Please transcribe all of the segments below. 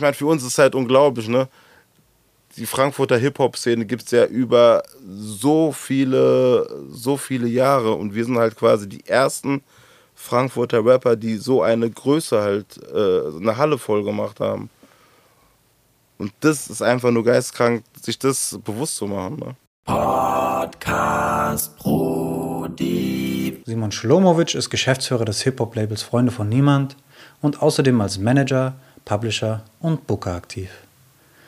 ich meine, für uns ist es halt unglaublich, ne? Die Frankfurter Hip-Hop-Szene gibt es ja über so viele, so viele Jahre und wir sind halt quasi die ersten Frankfurter Rapper, die so eine Größe halt, äh, eine Halle voll gemacht haben. Und das ist einfach nur geistkrank, sich das bewusst zu machen. Ne? Podcast Brudi. Simon Schlomovic ist Geschäftsführer des Hip-Hop-Labels Freunde von Niemand und außerdem als Manager, Publisher und Booker aktiv.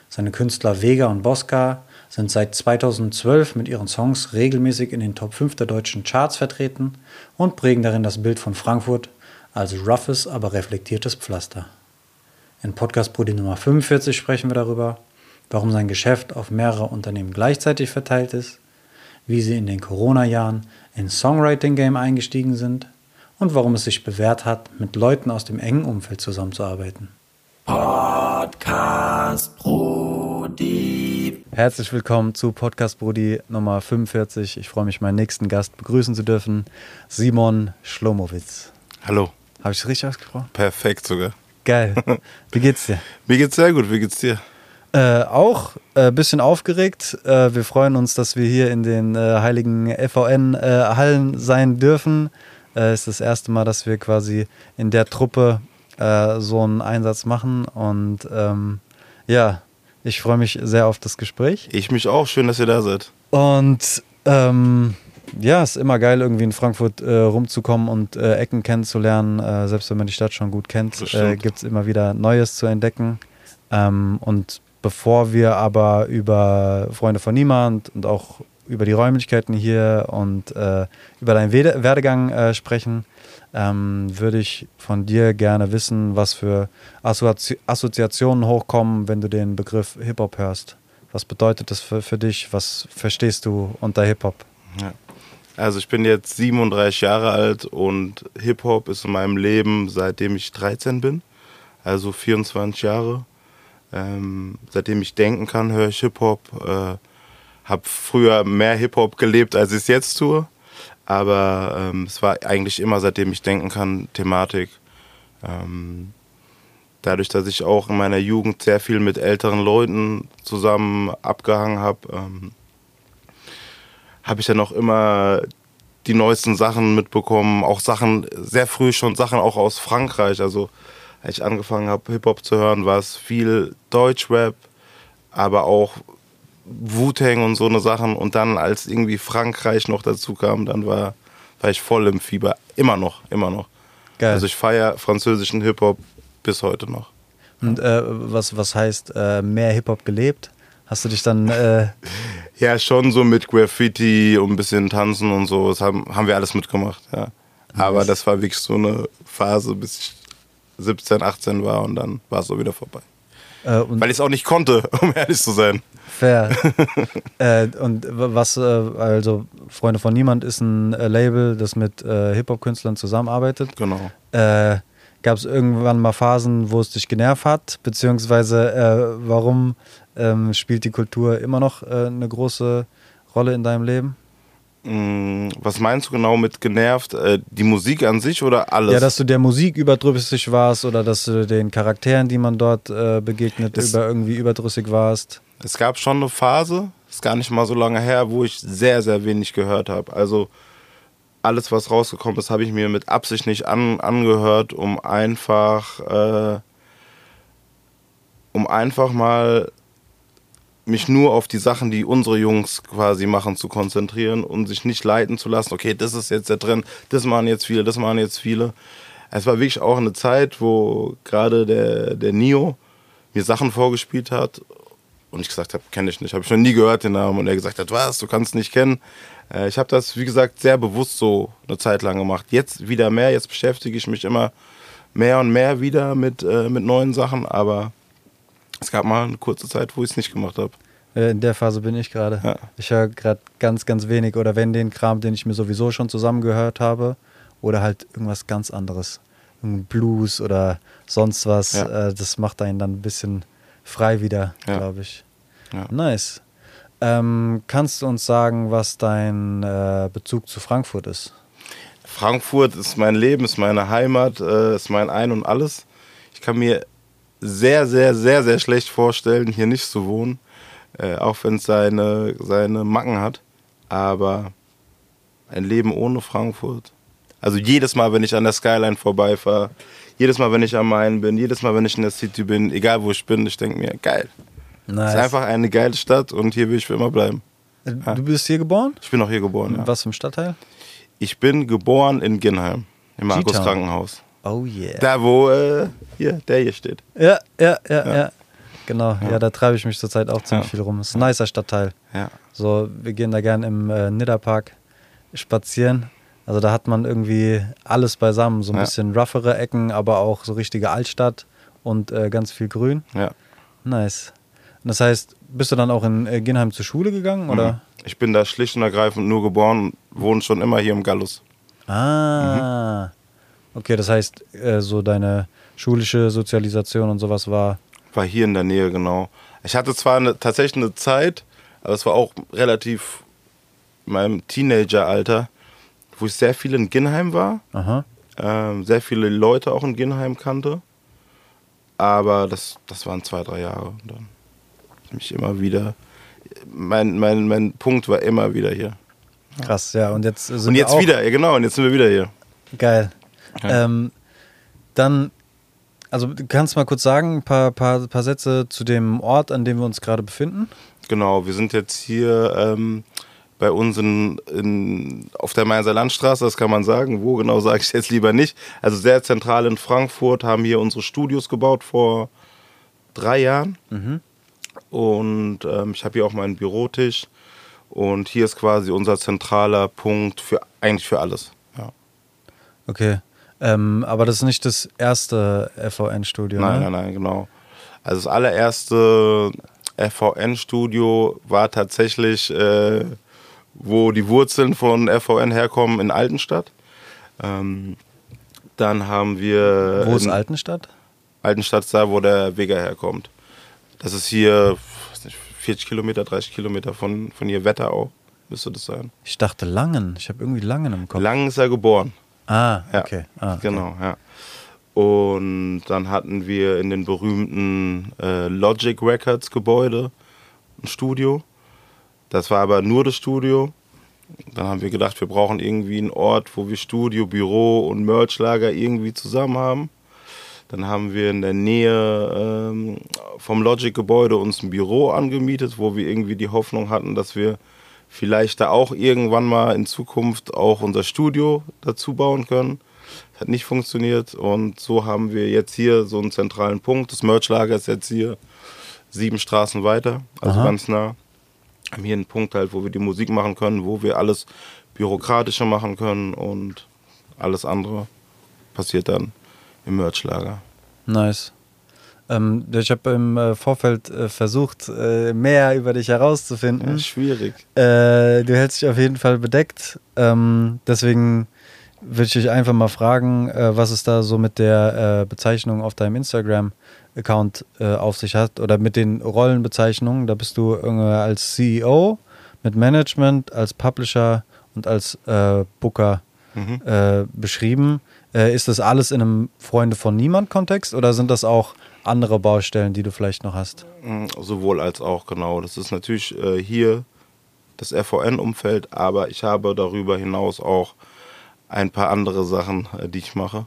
Seine Künstler Vega und Bosca sind seit 2012 mit ihren Songs regelmäßig in den Top 5 der deutschen Charts vertreten und prägen darin das Bild von Frankfurt als roughes, aber reflektiertes Pflaster. In Podcast Brudi Nummer 45 sprechen wir darüber, warum sein Geschäft auf mehrere Unternehmen gleichzeitig verteilt ist, wie sie in den Corona-Jahren ins Songwriting-Game eingestiegen sind und warum es sich bewährt hat, mit Leuten aus dem engen Umfeld zusammenzuarbeiten. Podcast Brudi. Herzlich willkommen zu Podcast Brudi Nummer 45. Ich freue mich, meinen nächsten Gast begrüßen zu dürfen, Simon Schlomowitz. Hallo. Habe ich es richtig ausgesprochen? Perfekt sogar. Geil. Wie geht's dir? Mir geht's sehr gut. Wie geht's dir? Äh, auch ein äh, bisschen aufgeregt. Äh, wir freuen uns, dass wir hier in den äh, heiligen FVN-Hallen äh, sein dürfen. Äh, ist das erste Mal, dass wir quasi in der Truppe äh, so einen Einsatz machen. Und ähm, ja, ich freue mich sehr auf das Gespräch. Ich mich auch. Schön, dass ihr da seid. Und ähm, ja, ist immer geil, irgendwie in Frankfurt äh, rumzukommen und äh, Ecken kennenzulernen. Äh, selbst wenn man die Stadt schon gut kennt, äh, gibt es immer wieder Neues zu entdecken. Ähm, und bevor wir aber über Freunde von Niemand und auch über die Räumlichkeiten hier und äh, über deinen Werdegang äh, sprechen, ähm, würde ich von dir gerne wissen, was für Assozi Assoziationen hochkommen, wenn du den Begriff Hip-Hop hörst. Was bedeutet das für, für dich? Was verstehst du unter Hip-Hop? Ja. Also ich bin jetzt 37 Jahre alt und Hip-Hop ist in meinem Leben seitdem ich 13 bin, also 24 Jahre. Ähm, seitdem ich denken kann, höre ich Hip-Hop. Äh, habe früher mehr Hip-Hop gelebt, als ich es jetzt tue. Aber ähm, es war eigentlich immer, seitdem ich denken kann, Thematik. Ähm, dadurch, dass ich auch in meiner Jugend sehr viel mit älteren Leuten zusammen abgehangen habe, ähm, habe ich dann auch immer die neuesten Sachen mitbekommen. Auch Sachen, sehr früh schon Sachen auch aus Frankreich. Also, als ich angefangen habe, Hip-Hop zu hören, war es viel Deutschrap, aber auch Wu-Tang und so eine Sachen. Und dann, als irgendwie Frankreich noch dazu kam, dann war, war ich voll im Fieber. Immer noch, immer noch. Geil. Also ich feiere französischen Hip-Hop bis heute noch. Und äh, was, was heißt äh, mehr Hip-Hop gelebt? Hast du dich dann. Äh ja, schon so mit Graffiti und ein bisschen Tanzen und so. Das haben, haben wir alles mitgemacht, ja. Aber das war wirklich so eine Phase, bis ich 17, 18 war und dann war es so wieder vorbei. Äh, Weil ich es auch nicht konnte, um ehrlich zu sein. Fair. äh, und was, äh, also Freunde von Niemand ist ein äh, Label, das mit äh, Hip-Hop-Künstlern zusammenarbeitet. Genau. Äh, Gab es irgendwann mal Phasen, wo es dich genervt hat? Beziehungsweise warum ähm, spielt die Kultur immer noch eine große Rolle in deinem Leben? Mm, was meinst du genau mit genervt? Die Musik an sich oder alles? Ja, dass du der Musik überdrüssig warst oder dass du den Charakteren, die man dort begegnet, über irgendwie überdrüssig warst. Es gab schon eine Phase, ist gar nicht mal so lange her, wo ich sehr, sehr wenig gehört habe. Also alles, was rausgekommen ist, habe ich mir mit Absicht nicht an, angehört, um einfach, äh, um einfach mal mich nur auf die Sachen, die unsere Jungs quasi machen, zu konzentrieren und sich nicht leiten zu lassen. Okay, das ist jetzt der Trend, das machen jetzt viele, das machen jetzt viele. Es war wirklich auch eine Zeit, wo gerade der, der Nio mir Sachen vorgespielt hat und ich gesagt habe, kenne ich nicht, habe ich noch nie gehört den Namen. Und er gesagt hat, was, du kannst nicht kennen. Äh, ich habe das, wie gesagt, sehr bewusst so eine Zeit lang gemacht. Jetzt wieder mehr, jetzt beschäftige ich mich immer mehr und mehr wieder mit, äh, mit neuen Sachen. Aber es gab mal eine kurze Zeit, wo ich es nicht gemacht habe. Äh, in der Phase bin ich gerade. Ja. Ich höre gerade ganz, ganz wenig. Oder wenn den Kram, den ich mir sowieso schon zusammengehört habe, oder halt irgendwas ganz anderes. Blues oder sonst was. Ja. Äh, das macht einen dann ein bisschen frei wieder, ja. glaube ich. Nice. Ähm, kannst du uns sagen, was dein äh, Bezug zu Frankfurt ist? Frankfurt ist mein Leben, ist meine Heimat, äh, ist mein Ein und Alles. Ich kann mir sehr, sehr, sehr, sehr schlecht vorstellen, hier nicht zu wohnen. Äh, auch wenn es seine, seine Macken hat. Aber ein Leben ohne Frankfurt. Also jedes Mal, wenn ich an der Skyline vorbeifahre, jedes Mal, wenn ich am Main bin, jedes Mal, wenn ich in der City bin, egal wo ich bin, ich denke mir, geil. Nice. Es ist einfach eine geile Stadt und hier will ich für immer bleiben. Äh, du bist hier geboren? Ich bin auch hier geboren, ja. Was für ein Stadtteil? Ich bin geboren in Ginheim, im Markus. Krankenhaus. Oh yeah. Da, wo äh, hier, der hier steht. Ja, ja, ja, ja. Ja. Genau, ja, da treibe ich mich zurzeit auch ziemlich Ja. viel rum. Ist ein nicer Stadtteil. Ja. So, wir gehen da gern im äh, Nidderpark spazieren. Also da hat man irgendwie alles beisammen. So ein Ja. bisschen roughere Ecken, aber auch so richtige Altstadt und äh, ganz viel Grün. ja. Nice. Und das heißt, bist du dann auch in äh, Ginheim zur Schule gegangen? Oder? Mhm. Ich bin da schlicht und ergreifend nur geboren und wohne schon immer hier im Gallus. Ah. Okay, das heißt, äh, so deine schulische Sozialisation und sowas war. War hier in der Nähe, genau. Ich hatte zwar eine, tatsächlich eine Zeit, aber es war auch relativ in meinem Teenageralter, wo ich sehr viel in Ginheim war, Aha. ähm, sehr viele Leute auch in Ginheim kannte. Aber das, das waren zwei, drei Jahre. Und dann mich immer wieder. Mein, mein, mein Punkt war immer wieder hier. Krass, ja. Und jetzt sind Und jetzt wieder, ja genau, und jetzt sind wir wieder hier. Geil. Ja. Ähm, dann, also du kannst mal kurz sagen, ein paar, paar, paar Sätze zu dem Ort, an dem wir uns gerade befinden. Genau, wir sind jetzt hier ähm, bei uns in, in, auf der Mainzer Landstraße, das kann man sagen. Wo genau sage ich jetzt lieber nicht. Also sehr zentral in Frankfurt, haben hier unsere Studios gebaut vor drei Jahren. Und ähm, ich habe hier auch meinen Bürotisch. Und hier ist quasi unser zentraler Punkt für eigentlich für alles. Ja. Okay. Ähm, aber das ist nicht das erste FVN-Studio, Nein, ne? nein, nein, genau. Also das allererste FVN-Studio war tatsächlich, äh, wo die Wurzeln von FVN herkommen, in Altenstadt. Ähm, dann haben wir Wo ist Altenstadt? Altenstadt ist da, wo der Vega herkommt. Das ist hier weiß nicht, 40 Kilometer, 30 Kilometer von, von hier Wetterau, müsste das sein. Ich dachte Langen. Ich habe irgendwie Langen im Kopf. Lang ist er geboren. Ah, okay. Ah, okay. Genau, ja. Und dann hatten wir in den berühmten äh, Logic Records Gebäude ein Studio. Das war aber nur das Studio. Dann haben wir gedacht, wir brauchen irgendwie einen Ort, wo wir Studio, Büro und Merchlager irgendwie zusammen haben. Dann haben wir in der Nähe ähm, vom Logic-Gebäude uns ein Büro angemietet, wo wir irgendwie die Hoffnung hatten, dass wir vielleicht da auch irgendwann mal in Zukunft auch unser Studio dazu bauen können. Das hat nicht funktioniert und so haben wir jetzt hier so einen zentralen Punkt. Das Merchlager ist jetzt hier sieben Straßen weiter, also Aha. ganz nah. Haben hier einen Punkt halt, wo wir die Musik machen können, wo wir alles bürokratischer machen können und alles andere passiert dann im Merchlager. Nice. Ähm, ich habe im äh, Vorfeld äh, versucht, äh, mehr über dich herauszufinden. Ja, schwierig. Äh, du hältst dich auf jeden Fall bedeckt. Ähm, deswegen würde ich dich einfach mal fragen, äh, was es da so mit der Bezeichnung auf deinem Instagram-Account auf sich hat oder mit den Rollenbezeichnungen. Da bist du als CEO, mit Management, als Publisher und als Booker Mhm. beschrieben. Ist das alles in einem Freunde von niemand Kontext oder sind das auch andere Baustellen, die du vielleicht noch hast? Mm, Sowohl als auch, genau. Das ist natürlich äh, hier das FVN-Umfeld, aber ich habe darüber hinaus auch ein paar andere Sachen, äh, die ich mache.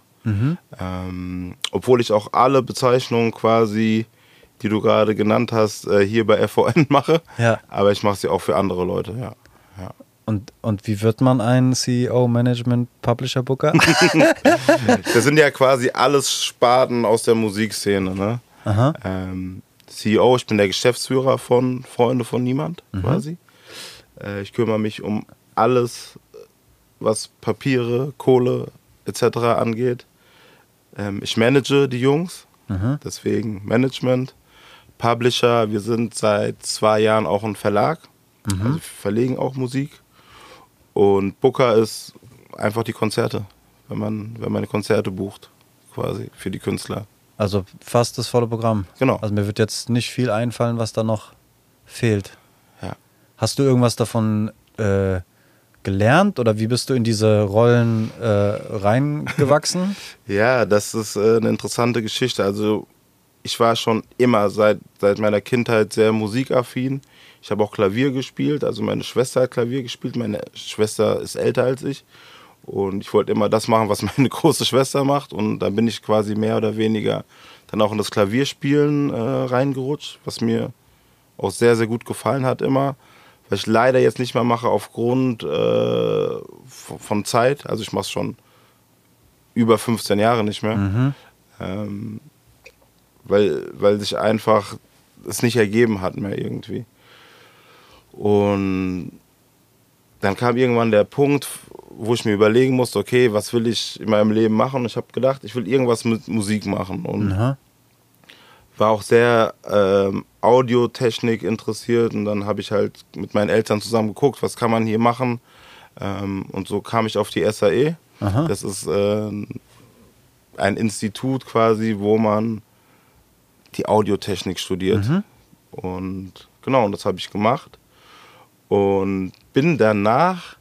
Ähm, obwohl ich auch alle Bezeichnungen quasi, die du gerade genannt hast, äh, hier bei FVN mache. Ja. Aber ich mache sie auch für andere Leute, ja. Und, und wie wird man ein CEO, Management, Publisher, Booker? Das sind ja quasi alles Sparten aus der Musikszene. Ne? Ähm, CEO, ich bin der Geschäftsführer von Freunde von Niemand quasi. Äh, ich kümmere mich um alles, was Papiere, Kohle etc. angeht. Ähm, ich manage die Jungs, Mhm. deswegen Management. Publisher, wir sind seit zwei Jahren auch ein Verlag, also wir verlegen auch Musik. Und Booker ist einfach die Konzerte, wenn man, wenn man Konzerte bucht, quasi für die Künstler. Also fast das volle Programm. Genau. Also mir wird jetzt nicht viel einfallen, was da noch fehlt. Ja. Hast du irgendwas davon äh, gelernt oder wie bist du in diese Rollen äh, reingewachsen? Ja, das ist äh, eine interessante Geschichte. Also ich war schon immer seit, seit meiner Kindheit sehr musikaffin. Ich habe auch Klavier gespielt, also meine Schwester hat Klavier gespielt. Meine Schwester ist älter als ich. Und ich wollte immer das machen, was meine große Schwester macht. Und da bin ich quasi mehr oder weniger dann auch in das Klavierspielen äh, reingerutscht, was mir auch sehr, sehr gut gefallen hat immer. Was ich leider jetzt nicht mehr mache aufgrund äh, von Zeit. Also ich mache es schon über 15 Jahre nicht mehr. Mhm. Ähm, weil, weil sich einfach es nicht ergeben hat mehr irgendwie. Und dann kam irgendwann der Punkt, wo ich mir überlegen musste, okay, was will ich in meinem Leben machen? Und ich habe gedacht, ich will irgendwas mit Musik machen. Und Aha. war auch sehr ähm, Audiotechnik interessiert. Und dann habe ich halt mit meinen Eltern zusammen geguckt, was kann man hier machen. Ähm, und so kam ich auf die SAE. Aha. Das ist äh, ein Institut quasi, wo man die Audiotechnik studiert. Mhm. Und genau, und das habe ich gemacht. Und bin danach,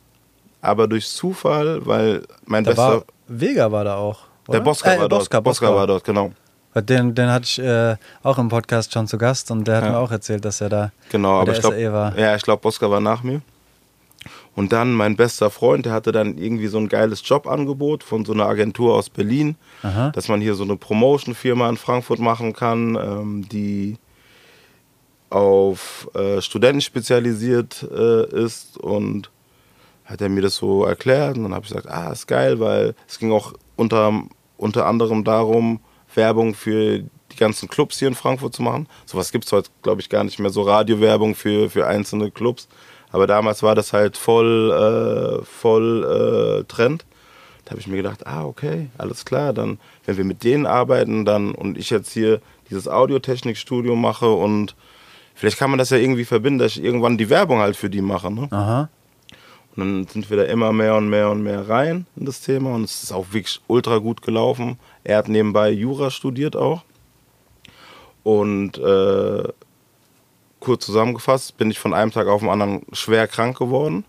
aber durch Zufall, weil mein da bester. War, Vega war da auch. Oder? Der Bosca äh, war Bosca, dort. Bosca, Bosca war dort, genau. Den, den hatte ich äh, auch im Podcast schon zu Gast und der hat ja. mir auch erzählt, dass er da genau, aber ich glaub, war. Ja, ich glaube, Bosca war nach mir. Und dann mein bester Freund, der hatte dann irgendwie so ein geiles Jobangebot von so einer Agentur aus Berlin, Aha. dass man hier so eine Promotion-Firma in Frankfurt machen kann, ähm, die auf äh, Studenten spezialisiert äh, ist. Und hat er mir das so erklärt. Und dann habe ich gesagt, ah, ist geil, weil es ging auch unter, unter anderem darum, Werbung für die ganzen Clubs hier in Frankfurt zu machen. Sowas gibt es heute, glaube ich, gar nicht mehr. So Radiowerbung für, für einzelne Clubs. Aber damals war das halt voll, äh, voll äh, Trend. Da habe ich mir gedacht, ah, okay, alles klar, dann, wenn wir mit denen arbeiten, dann und ich jetzt hier dieses Audiotechnikstudio mache und vielleicht kann man das ja irgendwie verbinden, dass ich irgendwann die Werbung halt für die mache. Ne? Aha. Und dann sind wir da immer mehr und mehr und mehr rein in das Thema und es ist auch wirklich ultra gut gelaufen. Er hat nebenbei Jura studiert auch. Und äh, kurz zusammengefasst, bin ich von einem Tag auf den anderen schwer krank geworden,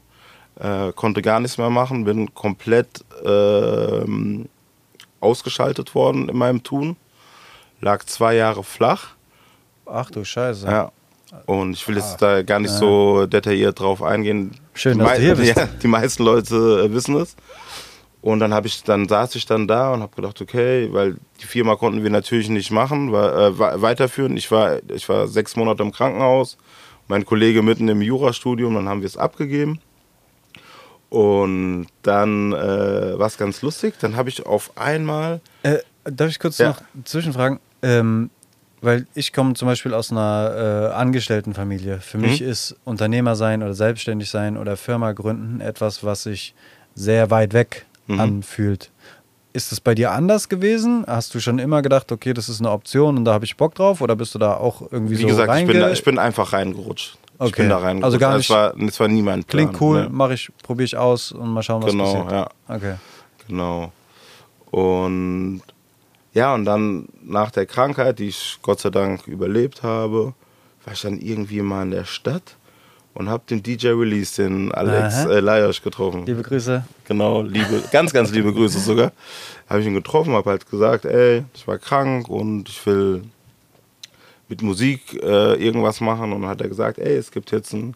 äh, konnte gar nichts mehr machen, bin komplett äh, ausgeschaltet worden in meinem Tun, lag zwei Jahre flach. Ach du Scheiße. Ja. Und ich will jetzt ah, da gar nicht so detailliert drauf eingehen. Schön, dass du hier bist. Ja, die meisten Leute äh, wissen es. Und dann habe ich, dann saß ich dann da und habe gedacht, okay, weil die Firma konnten wir natürlich nicht machen, war, äh, weiterführen. Ich war, ich war sechs Monate im Krankenhaus, mein Kollege mitten im Jurastudium, dann haben wir es abgegeben. Und dann äh, war es ganz lustig. Dann habe ich auf einmal. Äh, darf ich kurz ja. noch zwischenfragen? Ähm, weil ich komme zum Beispiel aus einer äh, Angestelltenfamilie. Für mhm. mich ist Unternehmer sein oder selbstständig sein oder Firma gründen etwas, was sich sehr weit weg mhm. anfühlt. Ist es bei dir anders gewesen? Hast du schon immer gedacht, okay, das ist eine Option und da habe ich Bock drauf? Oder bist du da auch irgendwie Wie so gesagt, ich bin, da, ich bin einfach reingerutscht. Okay. Ich bin da reingerutscht. Also gar nicht. Es war, das war nie mein Plan. Klingt cool, ne? mache ich, probiere ich aus und mal schauen, was genau, passiert. Genau, ja. Okay. Genau. Und ja, und dann nach der Krankheit, die ich Gott sei Dank überlebt habe, war ich dann irgendwie mal in der Stadt und habe den DJ Release, den Alex äh, Lajos getroffen. Liebe Grüße. Genau, liebe, ganz, ganz liebe Grüße sogar. Habe ich ihn getroffen, habe halt gesagt, ey, ich war krank und ich will mit Musik äh, irgendwas machen. Und dann hat er gesagt, ey, es gibt jetzt ein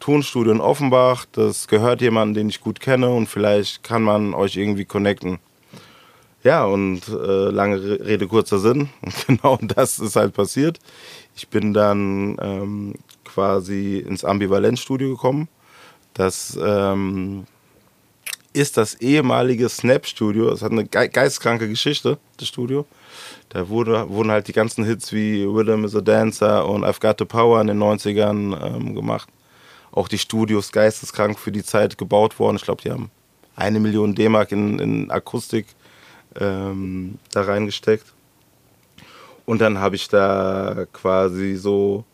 Tonstudio in Offenbach, das gehört jemandem, den ich gut kenne und vielleicht kann man euch irgendwie connecten. Ja, und äh, lange Rede, kurzer Sinn. Und genau das ist halt passiert. Ich bin dann ähm, quasi ins Ambivalenzstudio gekommen. Das ähm, ist das ehemalige Snap-Studio. Es hat eine ge geistkranke Geschichte, das Studio. Da wurde, wurden halt die ganzen Hits wie Rhythm is a Dancer und I've Got the Power in den 90ern ähm, gemacht. Auch die Studios geisteskrank für die Zeit gebaut worden. Ich glaube, die haben eine Million D-Mark in, in Akustik ähm, da reingesteckt. Und dann habe ich da quasi so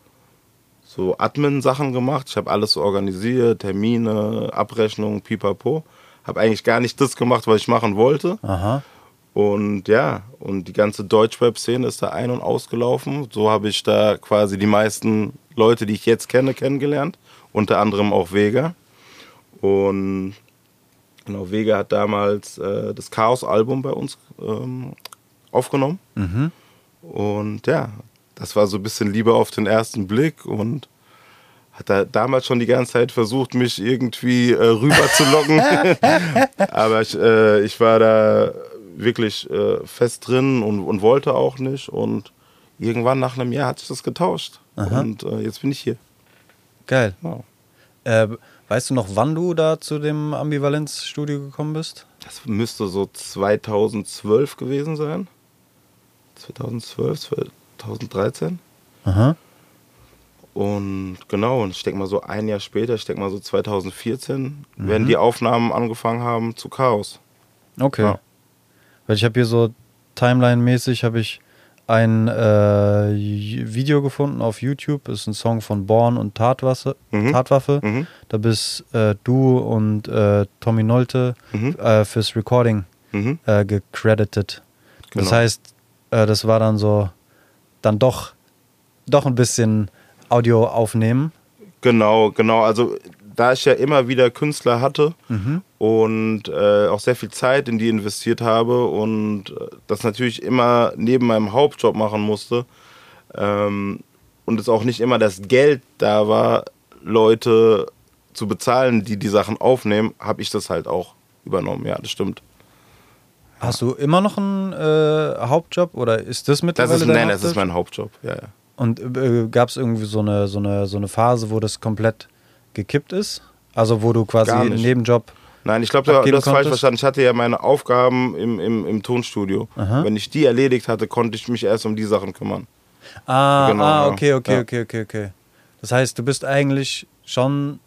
so Admin-Sachen gemacht. Ich habe alles organisiert, Termine, Abrechnung, pipapo. Habe eigentlich gar nicht das gemacht, was ich machen wollte. Aha. Und ja, und die ganze Deutschweb-Szene ist da ein- und ausgelaufen. So habe ich da quasi die meisten Leute, die ich jetzt kenne, kennengelernt. Unter anderem auch Vega. Und genau, Vega hat damals äh, das Chaos-Album bei uns ähm, aufgenommen. Mhm. Und ja, das war so ein bisschen Liebe auf den ersten Blick und hat er damals schon die ganze Zeit versucht, mich irgendwie äh, rüber zu locken. Aber ich, äh, ich war da wirklich äh, fest drin und, und wollte auch nicht. Und irgendwann nach einem Jahr hat sich das getauscht. Aha. Und äh, jetzt bin ich hier. Geil. Ja. Weißt du noch, wann du da zu dem Ambivalenz-Studio gekommen bist? Das müsste so 2012 gewesen sein. 2012, 2013. Aha. Und genau, und ich denke mal so ein Jahr später, ich denke mal so 2014, werden die Aufnahmen angefangen haben zu Chaos. Okay. Ja. Weil ich habe hier so Timeline-mäßig habe ich ein äh, Video gefunden auf YouTube. Das ist ein Song von Born und Tatwaffe. Mhm. Tatwaffe. Mhm. Da bist äh, du und äh, Tommy Nolte Mhm. äh, fürs Recording Mhm. äh, gecredited. Das Genau. heißt, äh, das war dann so, dann doch, doch ein bisschen Audio aufnehmen. Genau, genau. Also da ich ja immer wieder Künstler hatte und äh, auch sehr viel Zeit in die investiert habe und äh, das natürlich immer neben meinem Hauptjob machen musste ähm, und es auch nicht immer das Geld da war, Leute zu bezahlen, die die Sachen aufnehmen, habe ich das halt auch übernommen. Ja, das stimmt. Hast du immer noch einen äh, Hauptjob oder ist das Das mittlerweile ist, dein nein, das ist Hauptjob? mein Hauptjob. Ja, ja. Und äh, gab es irgendwie so eine, so, eine, so eine Phase, wo das komplett gekippt ist? Also wo du quasi einen. Nebenjob. Nein, ich glaube, du hast falsch verstanden. Ich hatte ja meine Aufgaben im, im, im Tonstudio. Aha. Wenn ich die erledigt hatte, konnte ich mich erst um die Sachen kümmern. Ah, Genau, ah okay, okay, Ja. okay, okay, okay. Das heißt, du bist eigentlich schon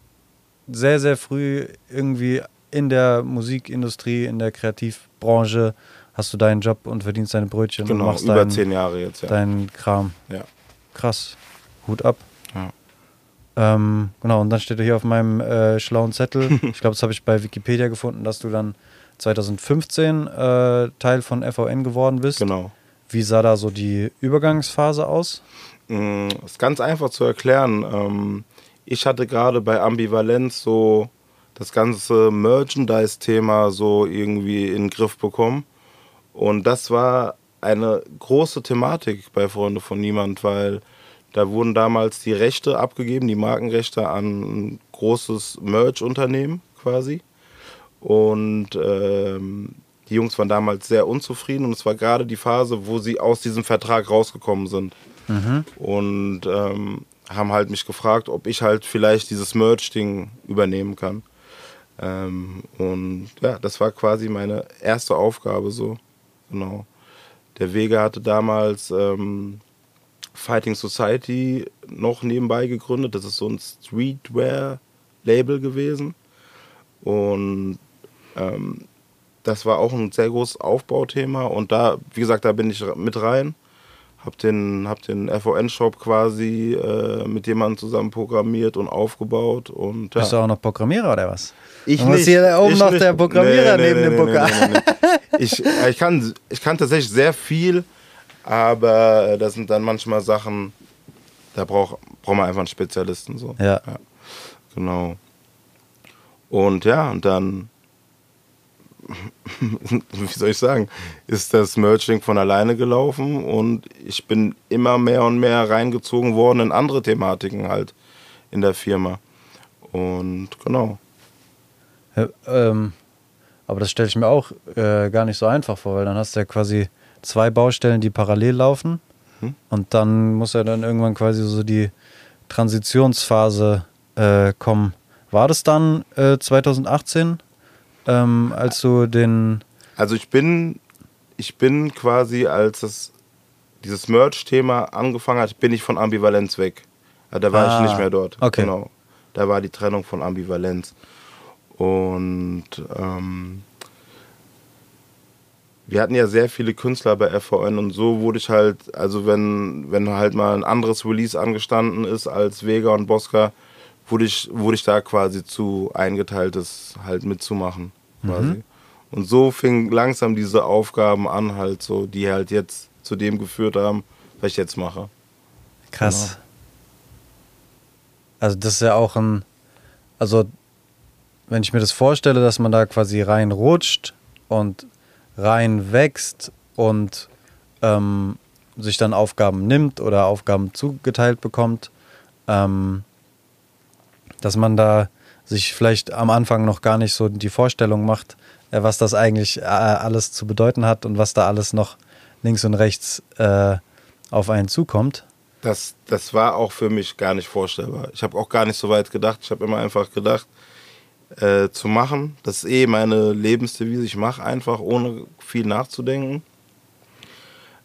sehr, sehr früh irgendwie in der Musikindustrie, in der Kreativbranche, hast du deinen Job und verdienst deine Brötchen und Genau, machst über deinen, zehn Jahre jetzt, ja. deinen Kram. ja. Krass. Hut ab. Ähm, genau, und dann steht hier auf meinem äh, schlauen Zettel, ich glaube, das habe ich bei Wikipedia gefunden, dass du dann 2015 äh, Teil von FVN geworden bist. Genau. Wie sah da so die Übergangsphase aus? Mm, Ist ganz einfach zu erklären. Ähm, Ich hatte gerade bei Ambivalenz so das ganze Merchandise-Thema so irgendwie in den Griff bekommen. Und das war eine große Thematik bei Freunde von Niemand, weil da wurden damals die Rechte abgegeben, die Markenrechte an ein großes Merch-Unternehmen quasi. Und ähm, die Jungs waren damals sehr unzufrieden und es war gerade die Phase, wo sie aus diesem Vertrag rausgekommen sind. Und ähm, haben halt mich gefragt, ob ich halt vielleicht dieses Merch-Ding übernehmen kann. Ähm, und ja, das war quasi meine erste Aufgabe so. Genau. Der Vega hatte damals ähm, Fighting Society noch nebenbei gegründet. Das ist so ein Streetwear-Label gewesen. Und ähm, das war auch ein sehr großes Aufbauthema. Und da, wie gesagt, da bin ich mit rein. Hab den, hab den FON-Shop quasi äh, mit jemandem zusammen programmiert und aufgebaut. Und, ja. Bist du auch noch Programmierer oder was? Ich nicht. hier oben noch nicht. der Programmierer neben dem Booker. nee, nee, nee. Ich, ich, kann, ich kann tatsächlich sehr viel, aber äh, das sind dann manchmal Sachen, da braucht braucht man einfach einen Spezialisten. So. Ja. Genau. Und ja, und dann, wie soll ich sagen, ist das Merching von alleine gelaufen und ich bin immer mehr und mehr reingezogen worden in andere Thematiken halt in der Firma. Und genau. Ja, ähm, aber das stelle ich mir auch äh, gar nicht so einfach vor, weil dann hast du ja quasi zwei Baustellen, die parallel laufen. Hm. Und dann muss ja dann irgendwann quasi so die Transitionsphase äh, kommen. War das dann äh, 2018, ähm, als du den. Also ich bin, ich bin quasi, als das, dieses Merch-Thema angefangen hat, bin ich von Ambivalenz weg. Da war Ah, ich nicht mehr dort. okay. Genau. Da war die Trennung von Ambivalenz. Und ähm, wir hatten ja sehr viele Künstler bei FVN und so wurde ich halt, also wenn, wenn halt mal ein anderes Release angestanden ist als Vega und Bosca, wurde ich, wurde ich da quasi zu eingeteilt, das halt mitzumachen. Quasi. Und so fing langsam diese Aufgaben an, halt so, die halt jetzt zu dem geführt haben, was ich jetzt mache. Krass. Also, das ist ja auch ein. Also, wenn ich mir das vorstelle, dass man da quasi reinrutscht und rein wächst und ähm, sich dann Aufgaben nimmt oder Aufgaben zugeteilt bekommt, ähm, dass man da sich vielleicht am Anfang noch gar nicht so die Vorstellung macht, äh, was das eigentlich äh, alles zu bedeuten hat und was da alles noch links und rechts äh, auf einen zukommt. Das, das war auch für mich gar nicht vorstellbar. Ich habe auch gar nicht so weit gedacht. Ich habe immer einfach gedacht, äh, zu machen. Das ist eh meine Lebensdevise. Ich mache einfach, ohne viel nachzudenken.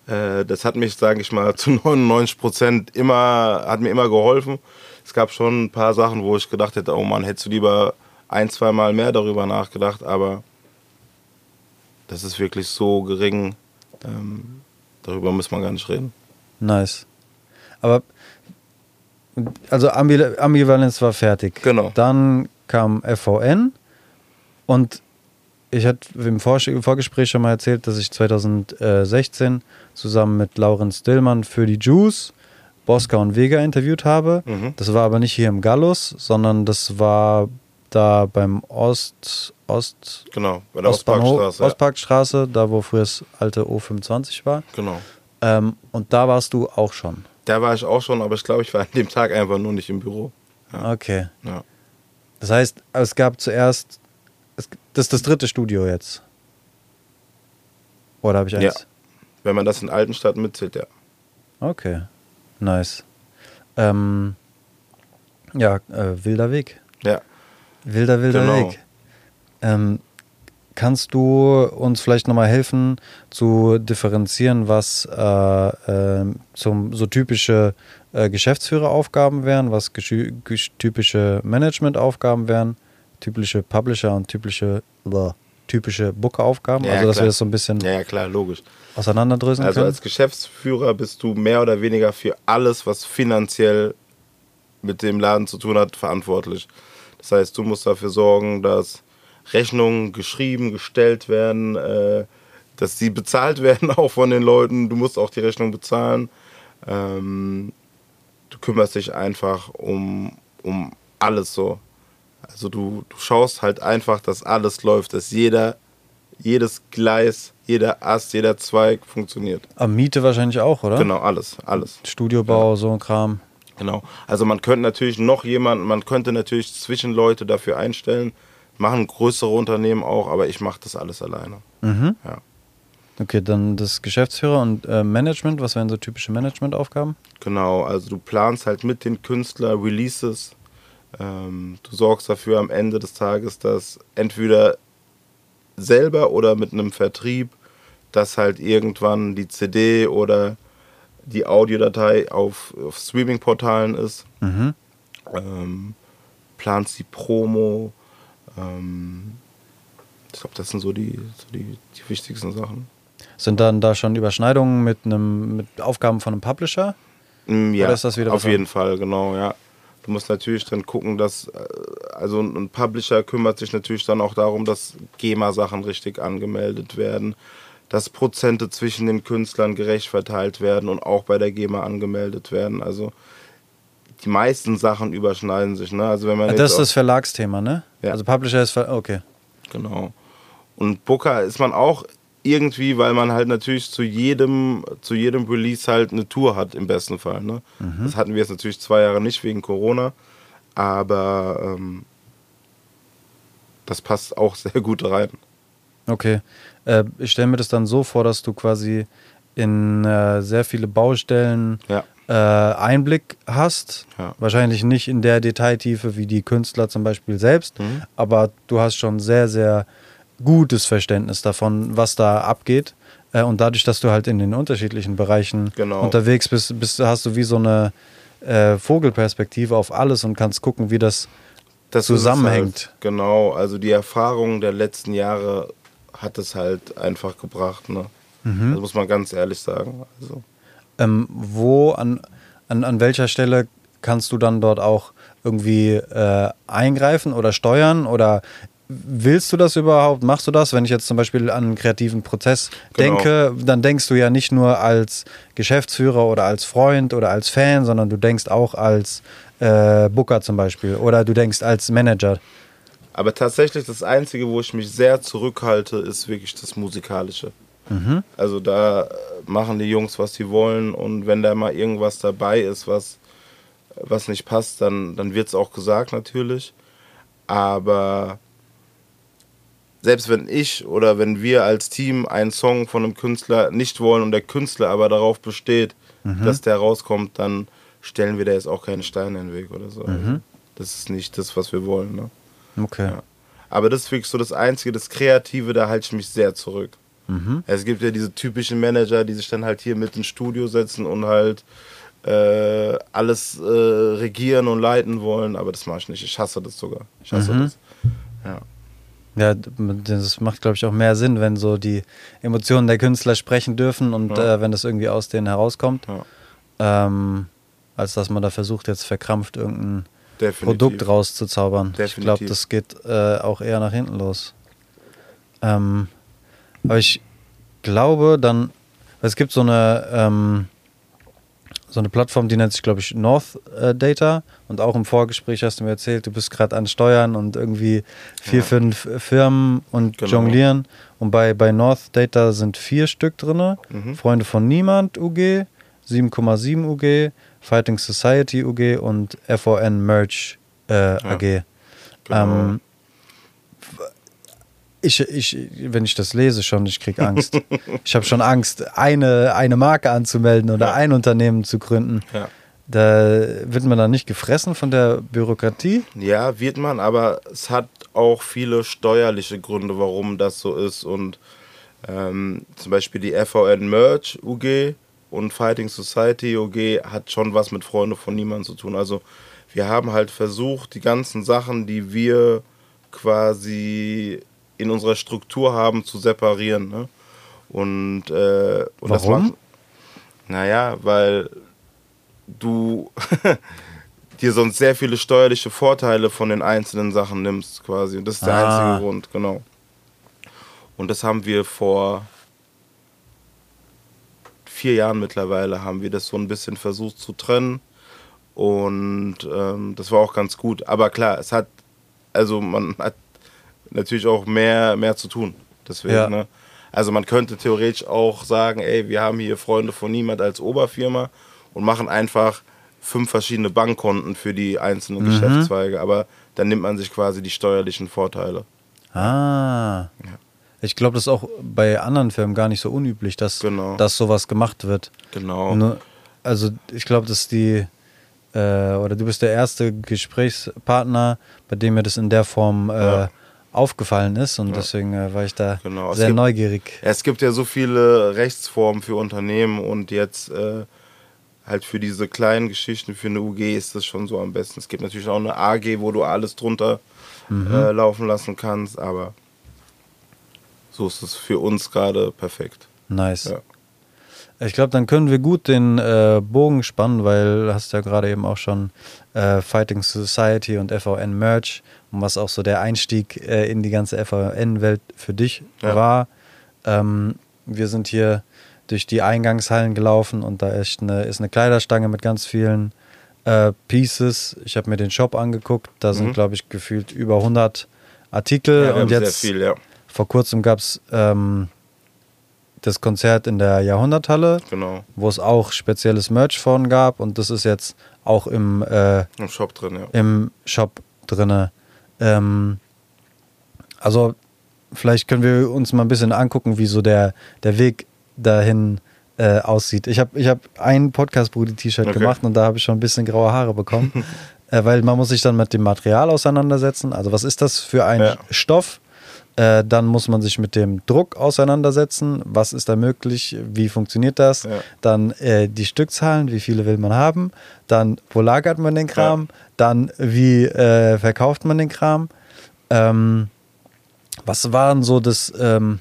Äh, das hat mich, sage ich mal, zu 99 Prozent immer, hat mir immer geholfen. Es gab schon ein paar Sachen, wo ich gedacht hätte, oh Mann, hättest du lieber ein, zwei Mal mehr darüber nachgedacht, aber das ist wirklich so gering. Ähm, darüber muss man gar nicht reden. Nice. Aber also Ambivalenz war fertig. Genau. Dann kam FVN und ich hatte im Vorgespräch schon mal erzählt, dass ich 2016 zusammen mit Laurenz Dillmann für die Juice Bosca und Vega interviewt habe. Mhm. Das war aber nicht hier im Gallus, sondern das war da beim Ost, Ost genau, bei der Ostparkstraße, Ostparkstraße, ja. da wo früher das alte O25 war. Genau. Ähm, und da warst du auch schon. Da war ich auch schon, aber ich glaube, ich war an dem Tag einfach nur nicht im Büro. Ja. Okay. Ja. Das heißt, es gab zuerst, es, das ist das dritte Studio jetzt. Oder habe ich eins? Ja. Wenn man das in Altenstadt mitzählt, ja. Okay. Nice. Ähm, ja, äh, wilder Weg. Ja. Wilder, wilder genau. Weg. Ähm, kannst du uns vielleicht nochmal helfen zu differenzieren, was äh, äh, zum, so typische äh, Geschäftsführeraufgaben wären, was typische Managementaufgaben wären, typische Publisher und typische, blah, typische Bookeraufgaben? Ja, also, dass klar. wir das so ein bisschen ja, klar, logisch. auseinanderdröseln also können? Also, als Geschäftsführer bist du mehr oder weniger für alles, was finanziell mit dem Laden zu tun hat, verantwortlich. Das heißt, du musst dafür sorgen, dass Rechnungen geschrieben, gestellt werden, äh, dass sie bezahlt werden auch von den Leuten. Du musst auch die Rechnung bezahlen. Ähm, du kümmerst dich einfach um, um alles so. Also du, du schaust halt einfach, dass alles läuft, dass jeder, jedes Gleis, jeder Ast, jeder Zweig funktioniert. Am Miete wahrscheinlich auch, oder? Genau, alles, alles. Studiobau, ja. so ein Kram. Genau. Also man könnte natürlich noch jemanden, man könnte natürlich Zwischenleute dafür einstellen, machen größere Unternehmen auch, aber ich mache das alles alleine. Mhm. Ja. Okay, dann das Geschäftsführer und äh, Management, was wären so typische Managementaufgaben? Genau, also du planst halt mit den Künstlern Releases. Ähm, du sorgst dafür am Ende des Tages, dass entweder selber oder mit einem Vertrieb, dass halt irgendwann die CD oder die Audiodatei auf, auf Streaming-Portalen ist. Mhm. Ähm, planst die Promo. Ähm, ich glaube, das sind so die, so die, die wichtigsten Sachen. Sind dann da schon Überschneidungen mit, einem, mit Aufgaben von einem Publisher? Mm, ja, auf jeden Fall, genau, ja. Du musst natürlich dann gucken, dass, äh, also ein Publisher kümmert sich natürlich dann auch darum, dass GEMA-Sachen richtig angemeldet werden dass Prozente zwischen den Künstlern gerecht verteilt werden und auch bei der GEMA angemeldet werden. Also die meisten Sachen überschneiden sich. Ne? Also wenn man das ist das Verlagsthema, ne? Ja. Also Publisher ist, Ver okay. Genau. Und Booker ist man auch irgendwie, weil man halt natürlich zu jedem, zu jedem Release halt eine Tour hat, im besten Fall. Ne? Mhm. Das hatten wir jetzt natürlich zwei Jahre nicht wegen Corona, aber ähm, das passt auch sehr gut rein. Okay. Äh, ich stelle mir das dann so vor, dass du quasi in äh, sehr viele Baustellen ja. äh, Einblick hast. Ja. Wahrscheinlich nicht in der Detailtiefe wie die Künstler zum Beispiel selbst, mhm. aber du hast schon sehr, sehr gutes Verständnis davon, was da abgeht. Äh, und dadurch, dass du halt in den unterschiedlichen Bereichen genau. unterwegs bist, bist, hast du wie so eine äh, Vogelperspektive auf alles und kannst gucken, wie das, das zusammenhängt. Halt, genau, also die Erfahrungen der letzten Jahre hat es halt einfach gebracht. Ne? Mhm. Das muss man ganz ehrlich sagen. Also. Ähm, wo, an, an, an welcher Stelle kannst du dann dort auch irgendwie äh, eingreifen oder steuern oder willst du das überhaupt? Machst du das? Wenn ich jetzt zum Beispiel an einen kreativen Prozess genau. denke, dann denkst du ja nicht nur als Geschäftsführer oder als Freund oder als Fan, sondern du denkst auch als äh, Booker zum Beispiel oder du denkst als Manager. Aber tatsächlich das Einzige, wo ich mich sehr zurückhalte, ist wirklich das Musikalische. Mhm. Also da machen die Jungs, was sie wollen und wenn da mal irgendwas dabei ist, was, was nicht passt, dann, dann wird es auch gesagt natürlich. Aber selbst wenn ich oder wenn wir als Team einen Song von einem Künstler nicht wollen und der Künstler aber darauf besteht, mhm. dass der rauskommt, dann stellen wir da jetzt auch keine Steine in den Weg oder so. Mhm. Das ist nicht das, was wir wollen. Ne? Okay. Ja. Aber das ist wirklich so das Einzige, das Kreative, da halte ich mich sehr zurück. Mhm. Es gibt ja diese typischen Manager, die sich dann halt hier mit ins Studio setzen und halt äh, alles äh, regieren und leiten wollen, aber das mache ich nicht. Ich hasse das sogar. Ich hasse mhm. das. Ja. Ja, das macht, glaube ich, auch mehr Sinn, wenn so die Emotionen der Künstler sprechen dürfen und ja. äh, wenn das irgendwie aus denen herauskommt. Ja. Ähm, als dass man da versucht, jetzt verkrampft irgendein Definitiv. Produkt rauszuzaubern. Definitiv. Ich glaube, das geht äh, auch eher nach hinten los. Ähm, aber ich glaube dann, es gibt so eine, ähm, so eine Plattform, die nennt sich, glaube ich, North äh, Data. Und auch im Vorgespräch hast du mir erzählt, du bist gerade an Steuern und irgendwie vier, ja. fünf Firmen und genau. jonglieren. Und bei, bei North Data sind vier Stück drin. Mhm. Freunde von Niemand UG, 7,7 UG, Fighting Society UG und FON Merch äh, ja. AG. Genau. Ähm, ich, ich, wenn ich das lese schon, ich kriege Angst. ich habe schon Angst, eine, eine Marke anzumelden oder ja. ein Unternehmen zu gründen. Ja. Da wird man dann nicht gefressen von der Bürokratie? Ja, wird man, aber es hat auch viele steuerliche Gründe, warum das so ist. Und ähm, zum Beispiel die FVN Merch UG und Fighting Society UG hat schon was mit Freunde von niemandem zu tun. Also wir haben halt versucht, die ganzen Sachen, die wir quasi in unserer Struktur haben, zu separieren. Ne? Und, äh, und Warum? das macht. Naja, weil du dir sonst sehr viele steuerliche Vorteile von den einzelnen Sachen nimmst, quasi. Und das ist der ah. einzige Grund, genau. Und das haben wir vor vier Jahren mittlerweile, haben wir das so ein bisschen versucht zu trennen. Und ähm, das war auch ganz gut. Aber klar, es hat, also man hat natürlich auch mehr, mehr zu tun. Deswegen, ja. ne? Also man könnte theoretisch auch sagen, ey, wir haben hier Freunde von niemand als Oberfirma und machen einfach fünf verschiedene Bankkonten für die einzelnen mhm. Geschäftszweige, aber dann nimmt man sich quasi die steuerlichen Vorteile. Ah. Ja. Ich glaube, das ist auch bei anderen Firmen gar nicht so unüblich, dass, genau. dass sowas gemacht wird. Genau. Nur, also ich glaube, dass die, äh, oder du bist der erste Gesprächspartner, bei dem mir das in der Form äh, ja aufgefallen ist und ja. deswegen äh, war ich da genau. sehr gibt, neugierig. Es gibt ja so viele Rechtsformen für Unternehmen und jetzt äh, halt für diese kleinen Geschichten, für eine UG ist das schon so am besten. Es gibt natürlich auch eine AG, wo du alles drunter mhm. äh, laufen lassen kannst, aber so ist es für uns gerade perfekt. Nice. Ja. Ich glaube, dann können wir gut den äh, Bogen spannen, weil du hast ja gerade eben auch schon äh, Fighting Society und FVN Merch und was auch so der Einstieg äh, in die ganze FVN-Welt für dich ja. war. Ähm, wir sind hier durch die Eingangshallen gelaufen und da ist eine, ist eine Kleiderstange mit ganz vielen äh, Pieces. Ich habe mir den Shop angeguckt, da sind, mhm. glaube ich, gefühlt über 100 Artikel ja, und jetzt viel, ja. vor kurzem gab es ähm, das Konzert in der Jahrhunderthalle, genau. wo es auch spezielles Merch von gab und das ist jetzt auch im, äh, Im Shop drin, ja. Im Shop drin. Ähm, also vielleicht können wir uns mal ein bisschen angucken, wie so der, der Weg dahin äh, aussieht. Ich habe ich hab ein Podcast-Brudi-T-Shirt okay. gemacht und da habe ich schon ein bisschen graue Haare bekommen, äh, weil man muss sich dann mit dem Material auseinandersetzen. Also was ist das für ein ja. Stoff? Äh, dann muss man sich mit dem Druck auseinandersetzen. Was ist da möglich? Wie funktioniert das? Ja. Dann äh, die Stückzahlen, wie viele will man haben? Dann, wo lagert man den Kram? Ja. Dann, wie äh, verkauft man den Kram? Ähm, was waren so das, ähm,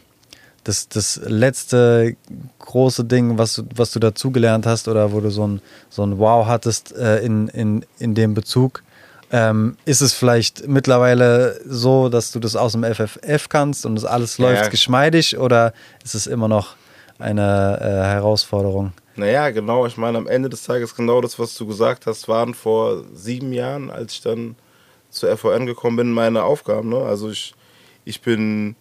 das, das letzte große Ding, was, was du dazugelernt hast oder wo du so ein, so ein Wow hattest äh, in, in, in dem Bezug? Ähm, ist es vielleicht mittlerweile so, dass du das aus dem FFF kannst und das alles läuft ja. geschmeidig oder ist es immer noch eine äh, Herausforderung? Naja, genau. Ich meine, am Ende des Tages genau das, was du gesagt hast, waren vor sieben Jahren, als ich dann zur FON gekommen bin, meine Aufgaben. Ne? Also ich, ich bin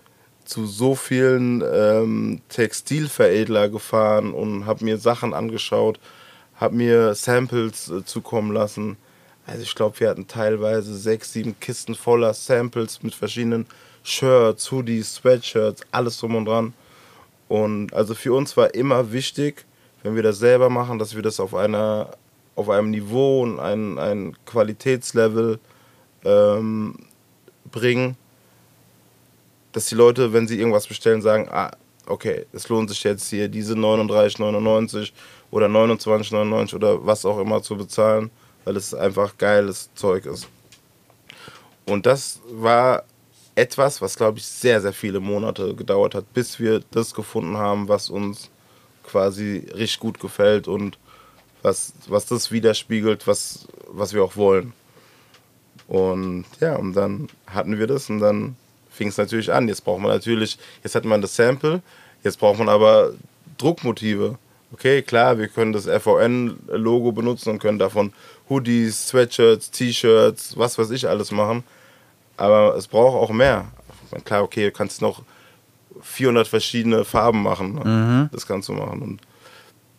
zu so vielen ähm, Textilveredler gefahren und habe mir Sachen angeschaut, habe mir Samples äh, zukommen lassen. Also ich glaube, wir hatten teilweise sechs, sieben Kisten voller Samples mit verschiedenen Shirts, Hoodies, Sweatshirts, alles drum und dran. Und also für uns war immer wichtig, wenn wir das selber machen, dass wir das auf einer auf einem Niveau und ein, ein Qualitätslevel ähm, bringen, dass die Leute, wenn sie irgendwas bestellen, sagen, ah, okay, es lohnt sich jetzt hier diese 39,99 oder 29,99 oder was auch immer zu bezahlen, weil es einfach geiles Zeug ist. Und das war etwas, was, glaube ich, sehr, sehr viele Monate gedauert hat, bis wir das gefunden haben, was uns quasi richtig gut gefällt und was, was das widerspiegelt, was, was wir auch wollen. Und ja, und dann hatten wir das und dann fing es natürlich an. Jetzt braucht man natürlich, jetzt hat man das Sample, jetzt braucht man aber Druckmotive. Okay, klar, wir können das FVN-Logo benutzen und können davon Hoodies, Sweatshirts, T-Shirts, was weiß ich alles machen. Aber es braucht auch mehr. Klar, okay, du kannst noch 400 verschiedene Farben machen. Ne? Mhm. Das kannst du machen. Und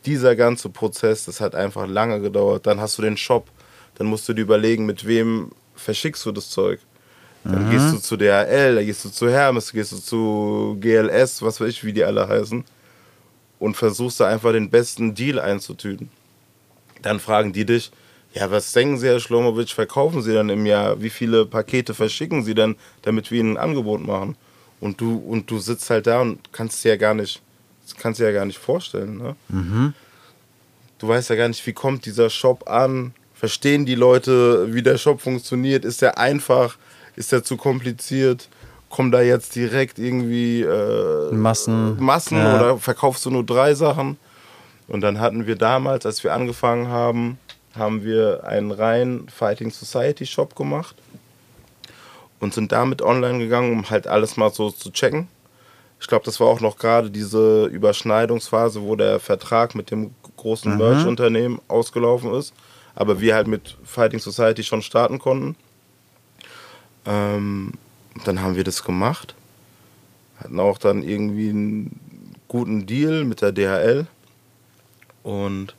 dieser ganze Prozess, das hat einfach lange gedauert. Dann hast du den Shop, dann musst du dir überlegen, mit wem verschickst du das Zeug. Dann mhm. gehst du zu DHL, dann gehst du zu Hermes, gehst du zu GLS, was weiß ich, wie die alle heißen. Und versuchst da einfach den besten Deal einzutüten. Dann fragen die dich, ja, was denken Sie, Herr Schlomowitsch, verkaufen Sie dann im Jahr? Wie viele Pakete verschicken Sie denn, damit wir Ihnen ein Angebot machen? Und du, und du sitzt halt da und kannst dir ja gar nicht, kannst dir ja gar nicht vorstellen. Ne? Mhm. Du weißt ja gar nicht, wie kommt dieser Shop an? Verstehen die Leute, wie der Shop funktioniert? Ist der einfach? Ist der zu kompliziert? Kommen da jetzt direkt irgendwie äh, Massen, Massen ja. oder verkaufst du nur drei Sachen? Und dann hatten wir damals, als wir angefangen haben, haben wir einen rein Fighting Society Shop gemacht und sind damit online gegangen, um halt alles mal so zu checken. Ich glaube, das war auch noch gerade diese Überschneidungsphase, wo der Vertrag mit dem großen mhm. Merch-Unternehmen ausgelaufen ist, aber wir halt mit Fighting Society schon starten konnten. Ähm, dann haben wir das gemacht, hatten auch dann irgendwie einen guten Deal mit der DHL und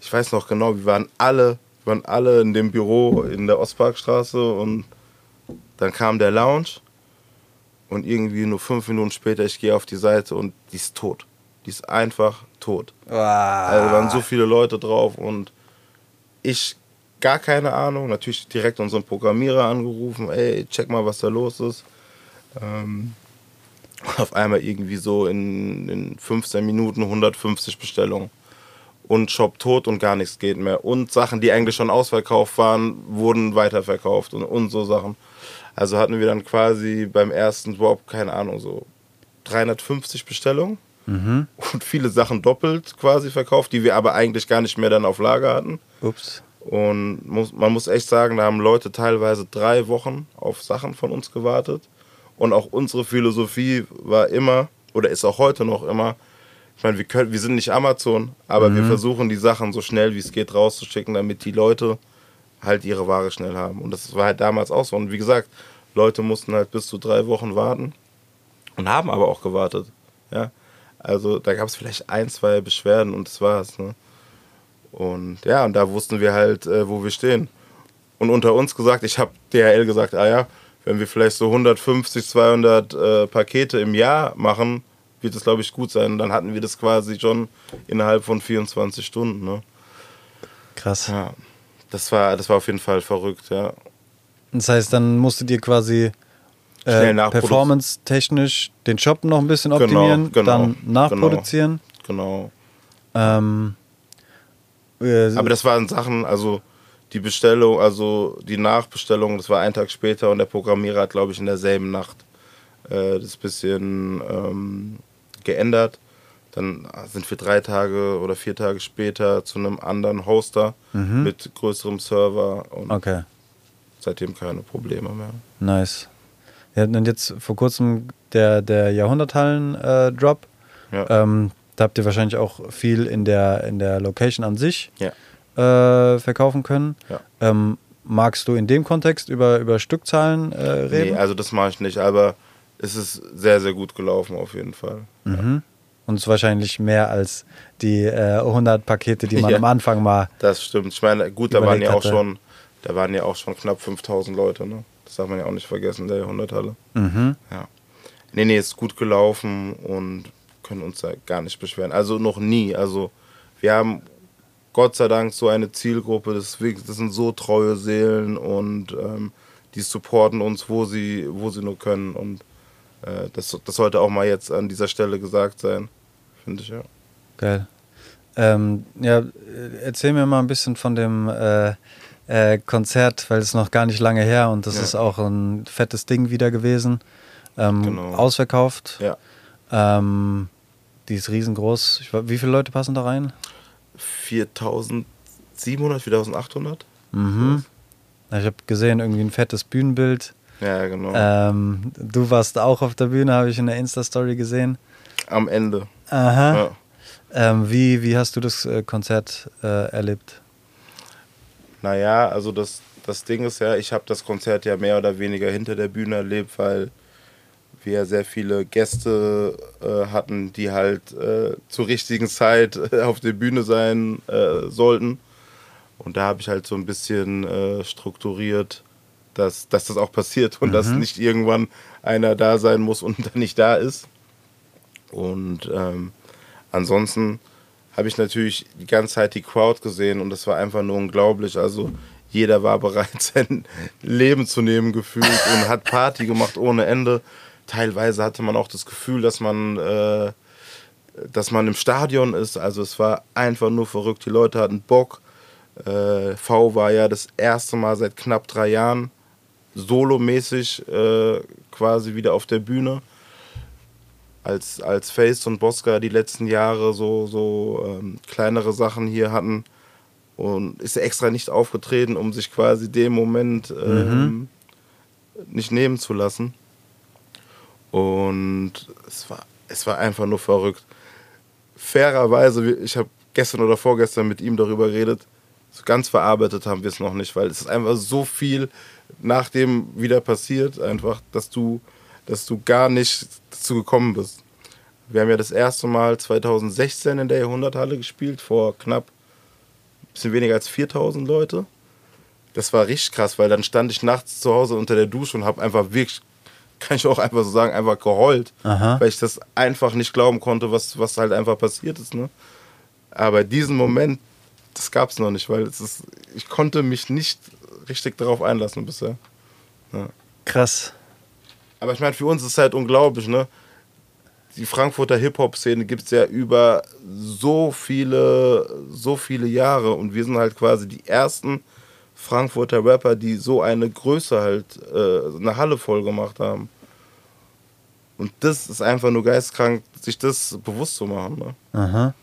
ich weiß noch genau, wir waren alle, wir waren alle in dem Büro in der Ostparkstraße und dann kam der Lounge und irgendwie nur fünf Minuten später, ich gehe auf die Seite und die ist tot. Die ist einfach tot. Wow. Also waren so viele Leute drauf und ich gar keine Ahnung. Natürlich direkt unseren Programmierer angerufen, ey, check mal, was da los ist. Ähm, auf einmal irgendwie so in, in 15 Minuten 150 Bestellungen und Shop tot und gar nichts geht mehr. Und Sachen, die eigentlich schon ausverkauft waren, wurden weiterverkauft und, und so Sachen. Also hatten wir dann quasi beim ersten Drop, keine Ahnung, so 350 Bestellungen mhm. und viele Sachen doppelt quasi verkauft, die wir aber eigentlich gar nicht mehr dann auf Lager hatten. Ups. Und muss, man muss echt sagen, da haben Leute teilweise drei Wochen auf Sachen von uns gewartet. Und auch unsere Philosophie war immer, oder ist auch heute noch immer, ich meine, wir, können, wir sind nicht Amazon, aber mhm. wir versuchen die Sachen so schnell wie es geht rauszuschicken, damit die Leute halt ihre Ware schnell haben. Und das war halt damals auch so. Und wie gesagt, Leute mussten halt bis zu drei Wochen warten und haben aber auch gewartet. Ja. Also da gab es vielleicht ein, zwei Beschwerden und das war's. Ne? Und ja, und da wussten wir halt, äh, wo wir stehen. Und unter uns gesagt, ich habe DHL gesagt, ah ja, wenn wir vielleicht so 150, 200 äh, Pakete im Jahr machen, wird es, glaube ich, gut sein. Und dann hatten wir das quasi schon innerhalb von 24 Stunden. Ne? Krass. Ja, das war, das war auf jeden Fall verrückt, ja. Das heißt, dann musstet ihr quasi äh, performance-technisch den Shop noch ein bisschen genau, optimieren, genau, genau, dann nachproduzieren. Genau. genau. Ähm, äh, Aber das waren Sachen, also die Bestellung, also die Nachbestellung, das war ein Tag später und der Programmierer hat, glaube ich, in derselben Nacht äh, das bisschen ähm, geändert. Dann sind wir drei Tage oder vier Tage später zu einem anderen Hoster mhm. mit größerem Server und okay. seitdem keine Probleme mehr. Nice. Ja, und jetzt vor kurzem der, der Jahrhunderthallen-Drop. Äh, ja. ähm, da habt ihr wahrscheinlich auch viel in der, in der Location an sich ja. äh, verkaufen können. Ja. Ähm, magst du in dem Kontext über, über Stückzahlen äh, reden? Nee, also das mache ich nicht, aber es ist sehr, sehr gut gelaufen auf jeden Fall. Mhm. Und es ist wahrscheinlich mehr als die äh, 100 Pakete, die man Ja. am Anfang mal. Das stimmt. Ich meine, gut, da waren ja auch hatte. schon, da waren ja auch schon knapp 5000 Leute, ne? Das darf man ja auch nicht vergessen, der Jahrhunderthalle. Mhm. Ja. Nee, nee, ist gut gelaufen und können uns da gar nicht beschweren. Also noch nie. Also wir haben Gott sei Dank so eine Zielgruppe, wirklich- das sind so treue Seelen und ähm, die supporten uns, wo sie, wo sie nur können. Und äh, das, das sollte auch mal jetzt an dieser Stelle gesagt sein. Finde ich, ja. Geil. Ähm, ja, äh, erzähl mir mal ein bisschen von dem äh, äh, Konzert, weil es noch gar nicht lange her und das Ja. ist auch ein fettes Ding wieder gewesen. Ähm, Genau. Ausverkauft. Ja. Ähm, die ist riesengroß. Ich, wie viele Leute passen da rein? 4700, 4800? Mhm. Ich habe gesehen, irgendwie ein fettes Bühnenbild. Ja, genau. Ähm, du warst auch auf der Bühne, habe ich in der Insta-Story gesehen. Am Ende. Aha. Ja. Ähm, wie, wie hast du das äh, Konzert äh, erlebt? Naja, also das, das Ding ist ja, ich habe das Konzert ja mehr oder weniger hinter der Bühne erlebt, weil wir sehr viele Gäste äh, hatten, die halt äh, zur richtigen Zeit äh, auf der Bühne sein äh, sollten. Und da habe ich halt so ein bisschen strukturiert, dass, dass das auch passiert und dass nicht irgendwann einer da sein muss und dann nicht da ist. Und ähm, ansonsten habe ich natürlich die ganze Zeit die Crowd gesehen und das war einfach nur unglaublich. Also jeder war bereit, sein Leben zu nehmen gefühlt und hat Party gemacht ohne Ende. Teilweise hatte man auch das Gefühl, dass man, äh, dass man im Stadion ist. Also es war einfach nur verrückt. Die Leute hatten Bock. Äh, V war ja das erste Mal seit knapp drei Jahren solomäßig äh, quasi wieder auf der Bühne als, als Face und Bosca die letzten Jahre so, so ähm, kleinere Sachen hier hatten und ist extra nicht aufgetreten, um sich quasi den Moment ähm, nicht nehmen zu lassen. Und es war, es war einfach nur verrückt. Fairerweise, ich habe gestern oder vorgestern mit ihm darüber geredet, so ganz verarbeitet haben wir es noch nicht, weil es ist einfach so viel nach dem wieder passiert, einfach, dass du, dass du gar nicht dazu gekommen bist. Wir haben ja das erste Mal 2016 in der Jahrhunderthalle gespielt, vor knapp ein bisschen weniger als 4000 Leute. Das war richtig krass, weil dann stand ich nachts zu Hause unter der Dusche und habe einfach wirklich, kann ich auch einfach so sagen, einfach geheult, Aha. weil ich das einfach nicht glauben konnte, was, was halt einfach passiert ist. Ne? Aber diesen Moment, das gab es noch nicht, weil ist, ich konnte mich nicht richtig darauf einlassen bisher. Krass. Aber ich meine, für uns ist es halt unglaublich, ne? Die Frankfurter Hip-Hop-Szene gibt es ja über so viele, so viele Jahre und wir sind halt quasi die ersten Frankfurter Rapper, die so eine Größe halt, äh, eine Halle voll gemacht haben. Und das ist einfach nur geistkrank, sich das bewusst zu machen. Ne? Aha.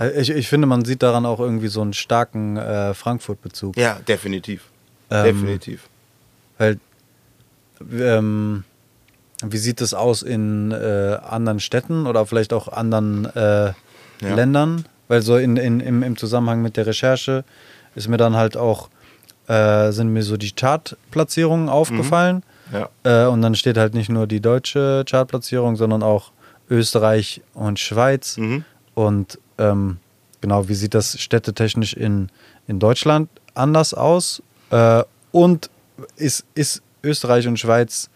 Äh, Ich, ich finde, man sieht daran auch irgendwie so einen starken äh, Frankfurt-Bezug. Ja, definitiv. Ähm, definitiv. Weil, ähm, wie sieht es aus in äh, anderen Städten oder vielleicht auch anderen äh, Ja. Ländern? Weil so in, in, im, im Zusammenhang mit der Recherche ist mir dann halt auch, äh, sind mir so die Chartplatzierungen aufgefallen. Ja. Äh, und dann steht halt nicht nur die deutsche Chartplatzierung, sondern auch Österreich und Schweiz. Mhm. Und ähm, genau, wie sieht das städtetechnisch in, in Deutschland anders aus? Äh, und ist, ist Österreich und Schweiz,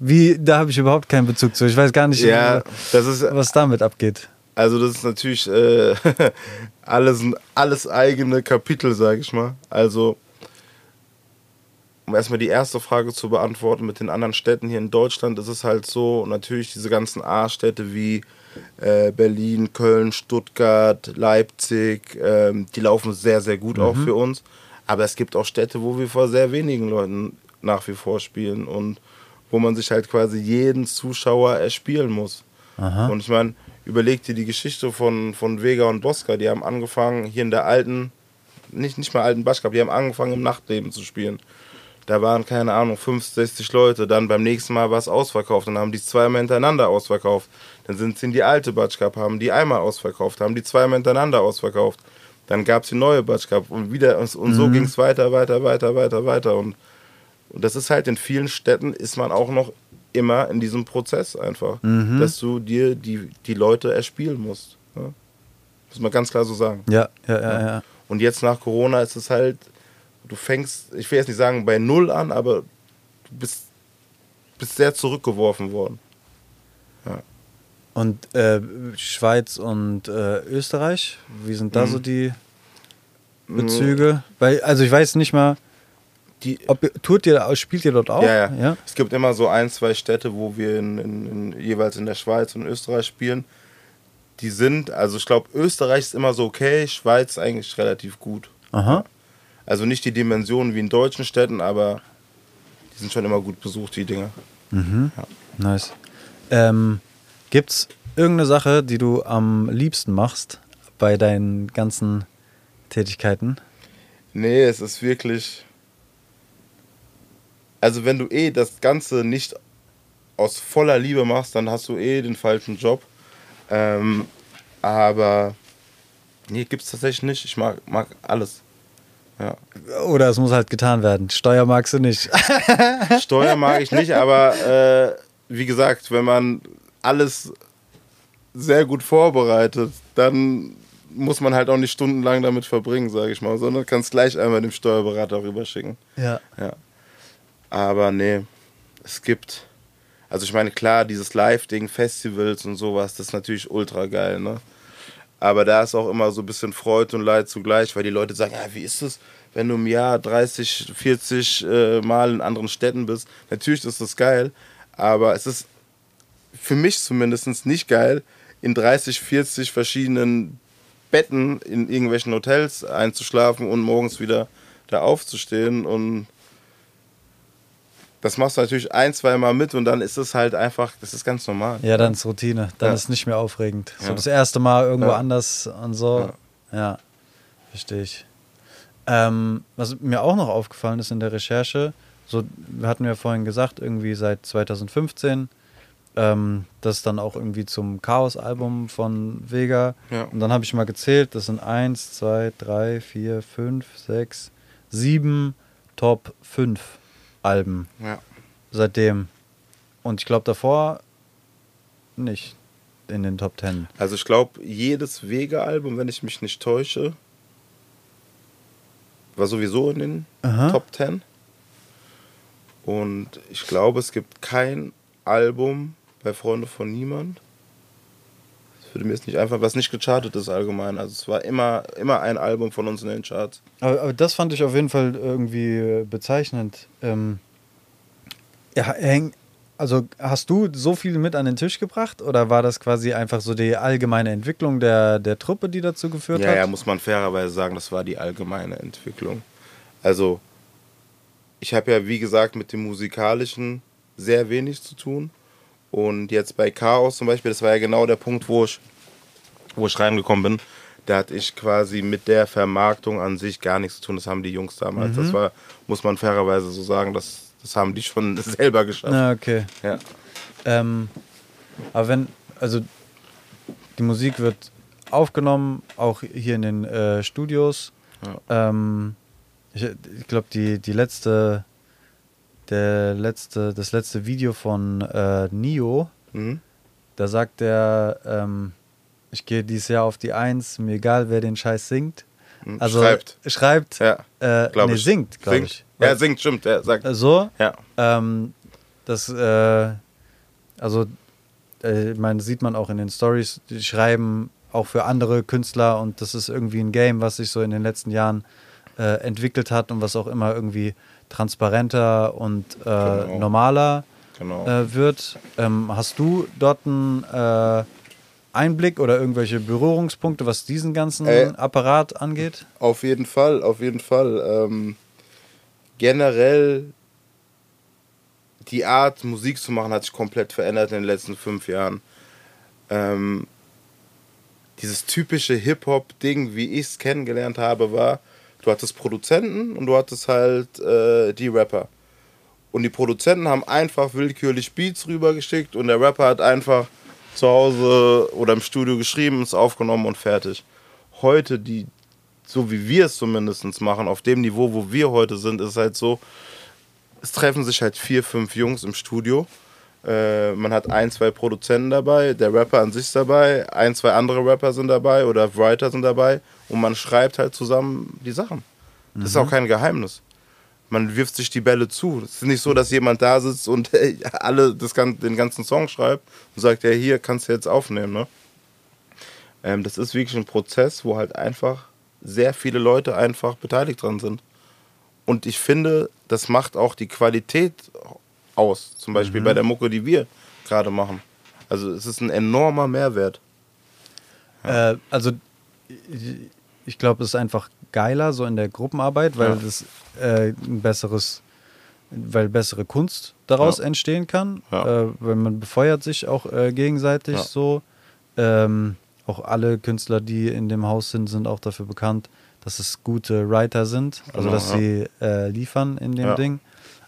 wie, da habe ich überhaupt keinen Bezug zu. Ich weiß gar nicht, Ja, das ist was damit abgeht. Also das ist natürlich äh, alles, alles eigene Kapitel, sage ich mal. Also um erstmal die erste Frage zu beantworten mit den anderen Städten hier in Deutschland, ist es halt so, natürlich diese ganzen A-Städte wie äh, Berlin, Köln, Stuttgart, Leipzig, ähm, die laufen sehr, sehr gut auch für uns. Aber es gibt auch Städte, wo wir vor sehr wenigen Leuten nach wie vor spielen und wo man sich halt quasi jeden Zuschauer erspielen muss. Aha. Und ich meine, überleg dir die Geschichte von, von Vega und Bosca, die haben angefangen hier in der alten, nicht, nicht mal alten Baschkap, die haben angefangen im Nachtleben zu spielen. Da waren, keine Ahnung, 50, 60 Leute. Dann beim nächsten Mal war es ausverkauft. Dann haben die zweimal hintereinander ausverkauft. Dann sind sie in die alte Batschkap, haben die einmal ausverkauft, haben die zweimal hintereinander ausverkauft. Dann gab es die neue Batschkap und wieder und, und so ging es weiter, weiter, weiter, weiter, weiter. Und, und das ist halt in vielen Städten ist man auch noch immer in diesem Prozess einfach, Mhm. dass du dir die, die Leute erspielen musst. Ne? Muss man ganz klar so sagen. Ja, ja, ja, ja. Und jetzt nach Corona ist es halt, du fängst, ich will jetzt nicht sagen bei Null an, aber du bist, bist sehr zurückgeworfen worden. Und äh, Schweiz und äh, Österreich, wie sind da Mhm. so die Bezüge? Weil, also ich weiß nicht mal, Die, ob ihr- tourt ihr, spielt ihr dort auch? Ja, ja, ja. Es gibt immer so ein, zwei Städte, wo wir in, in, in, jeweils in der Schweiz und Österreich spielen. Die sind, also ich glaube, Österreich ist immer so okay, Schweiz eigentlich relativ gut. Aha. Also nicht die Dimensionen wie in deutschen Städten, aber die sind schon immer gut besucht, die Dinger. Nice. Ähm, gibt's irgendeine Sache, die du am liebsten machst bei deinen ganzen Tätigkeiten? Nee, es ist wirklich. Also, wenn du eh das Ganze nicht aus voller Liebe machst, dann hast du eh den falschen Job. Ähm, aber. Nee, gibt's tatsächlich nicht. Ich mag, mag alles. Ja. Oder es muss halt getan werden. Steuer magst du nicht. Steuer mag ich nicht, aber äh, wie gesagt, wenn man alles sehr gut vorbereitet, dann muss man halt auch nicht stundenlang damit verbringen, sage ich mal, sondern kannst gleich einmal dem Steuerberater rüberschicken. ja. Ja. Aber nee, es gibt. Also ich meine, klar, dieses Live-Ding, Festivals und sowas, das ist natürlich ultra geil, ne? Aber da ist auch immer so ein bisschen Freude und Leid zugleich, weil die Leute sagen, ja, wie ist es, wenn du im Jahr 30, 40 äh, Mal in anderen Städten bist? Natürlich ist das geil, aber es ist für mich zumindest nicht geil, in 30, 40 verschiedenen Betten in irgendwelchen Hotels einzuschlafen und morgens wieder da aufzustehen und das machst du natürlich ein, zwei Mal mit und dann ist es halt einfach, das ist ganz normal. Ja, dann ist Routine. Dann Ja. ist nicht mehr aufregend. So Ja. das erste Mal irgendwo Ja. anders und so. Ja, verstehe ich. Ähm, was mir auch noch aufgefallen ist in der Recherche, so wir hatten ja vorhin gesagt, irgendwie seit 2015, ähm, das dann auch irgendwie zum Chaos-Album von Vega. Ja. Und dann habe ich mal gezählt, das sind 1, 2, 3, 4, 5, 6, 7 Top 5 Alben Ja. seitdem. Und ich glaube davor nicht in den Top 10. Also ich glaube, jedes Wege-Album, wenn ich mich nicht täusche, war sowieso in den Aha. Top 10. Und ich glaube, es gibt kein Album bei Freunde von Niemand. Das würde mir jetzt nicht einfach, was nicht gechartet ist allgemein. Also es war immer, immer ein Album von uns in den Charts. Aber, aber das fand ich auf jeden Fall irgendwie äh, bezeichnend. Ähm, ja, häng, also hast du so viel mit an den Tisch gebracht oder war das quasi einfach so die allgemeine Entwicklung der, der Truppe, die dazu geführt Ja, hat? ja, muss man fairerweise sagen, das war die allgemeine Entwicklung. Also, ich habe ja, wie gesagt, mit dem Musikalischen sehr wenig zu tun. Und jetzt bei Chaos zum Beispiel, das war ja genau der Punkt, wo ich, wo ich reingekommen bin. Da hatte ich quasi mit der Vermarktung an sich gar nichts zu tun. Das haben die Jungs damals. Das war, muss man fairerweise so sagen, das, das haben die schon selber geschafft. Na, okay. Ja. Ähm, aber wenn, also die Musik wird aufgenommen, auch hier in den äh, Studios. Ähm, ich ich glaube, die, die letzte, der letzte, das letzte Video von äh, Nio, Mhm. da sagt er, ähm, ich gehe dieses Jahr auf die Eins, mir egal, wer den Scheiß singt. Mhm. Also Schreibt. schreibt, Ja, äh, nee, ich. singt, glaube ich. Ja, singt, stimmt. Er sagt. Äh, so, Ja. ähm, das, äh, also, äh, ich meine, sieht man auch in den Stories, die schreiben auch für andere Künstler und das ist irgendwie ein Game, was sich so in den letzten Jahren äh, entwickelt hat und was auch immer irgendwie transparenter und äh, Genau. normaler Genau. äh, wird. Ähm, hast du dort einen äh, Einblick oder irgendwelche Berührungspunkte, was diesen ganzen Äh, Apparat angeht? Auf jeden Fall, auf jeden Fall. Ähm, generell die Art, Musik zu machen, hat sich komplett verändert in den letzten fünf Jahren. Ähm, dieses typische Hip-Hop-Ding, wie ich es kennengelernt habe, war, du hattest Produzenten und du hattest halt äh, die Rapper. Und die Produzenten haben einfach willkürlich Beats rübergeschickt und der Rapper hat einfach zu Hause oder im Studio geschrieben, es aufgenommen und fertig. Heute, die, so wie wir es zumindest machen, auf dem Niveau, wo wir heute sind, ist halt so, es treffen sich halt vier, fünf Jungs im Studio, Äh, man hat ein, zwei Produzenten dabei, der Rapper an sich ist dabei, ein, zwei andere Rapper sind dabei oder Writer sind dabei und man schreibt halt zusammen die Sachen. Das ist auch kein Geheimnis. Man wirft sich die Bälle zu. Es ist nicht so, dass jemand da sitzt und hey, alle das, den ganzen Song schreibt und sagt, ja, hier kannst du jetzt aufnehmen. Ne? Ähm, das ist wirklich ein Prozess, wo halt einfach sehr viele Leute einfach beteiligt dran sind. Und ich finde, das macht auch die Qualität aus. Zum Beispiel bei der Mucke, die wir gerade machen. Also es ist ein enormer Mehrwert. Äh, also ich, glaube, es ist einfach geiler so in der Gruppenarbeit, weil Ja. das äh, ein besseres, weil bessere Kunst daraus Ja. entstehen kann, Ja. äh, weil man befeuert sich auch äh, gegenseitig so. Ähm, auch alle Künstler, die in dem Haus sind, sind auch dafür bekannt, dass es gute Writer sind, also Genau, dass sie äh, liefern in dem. Ding.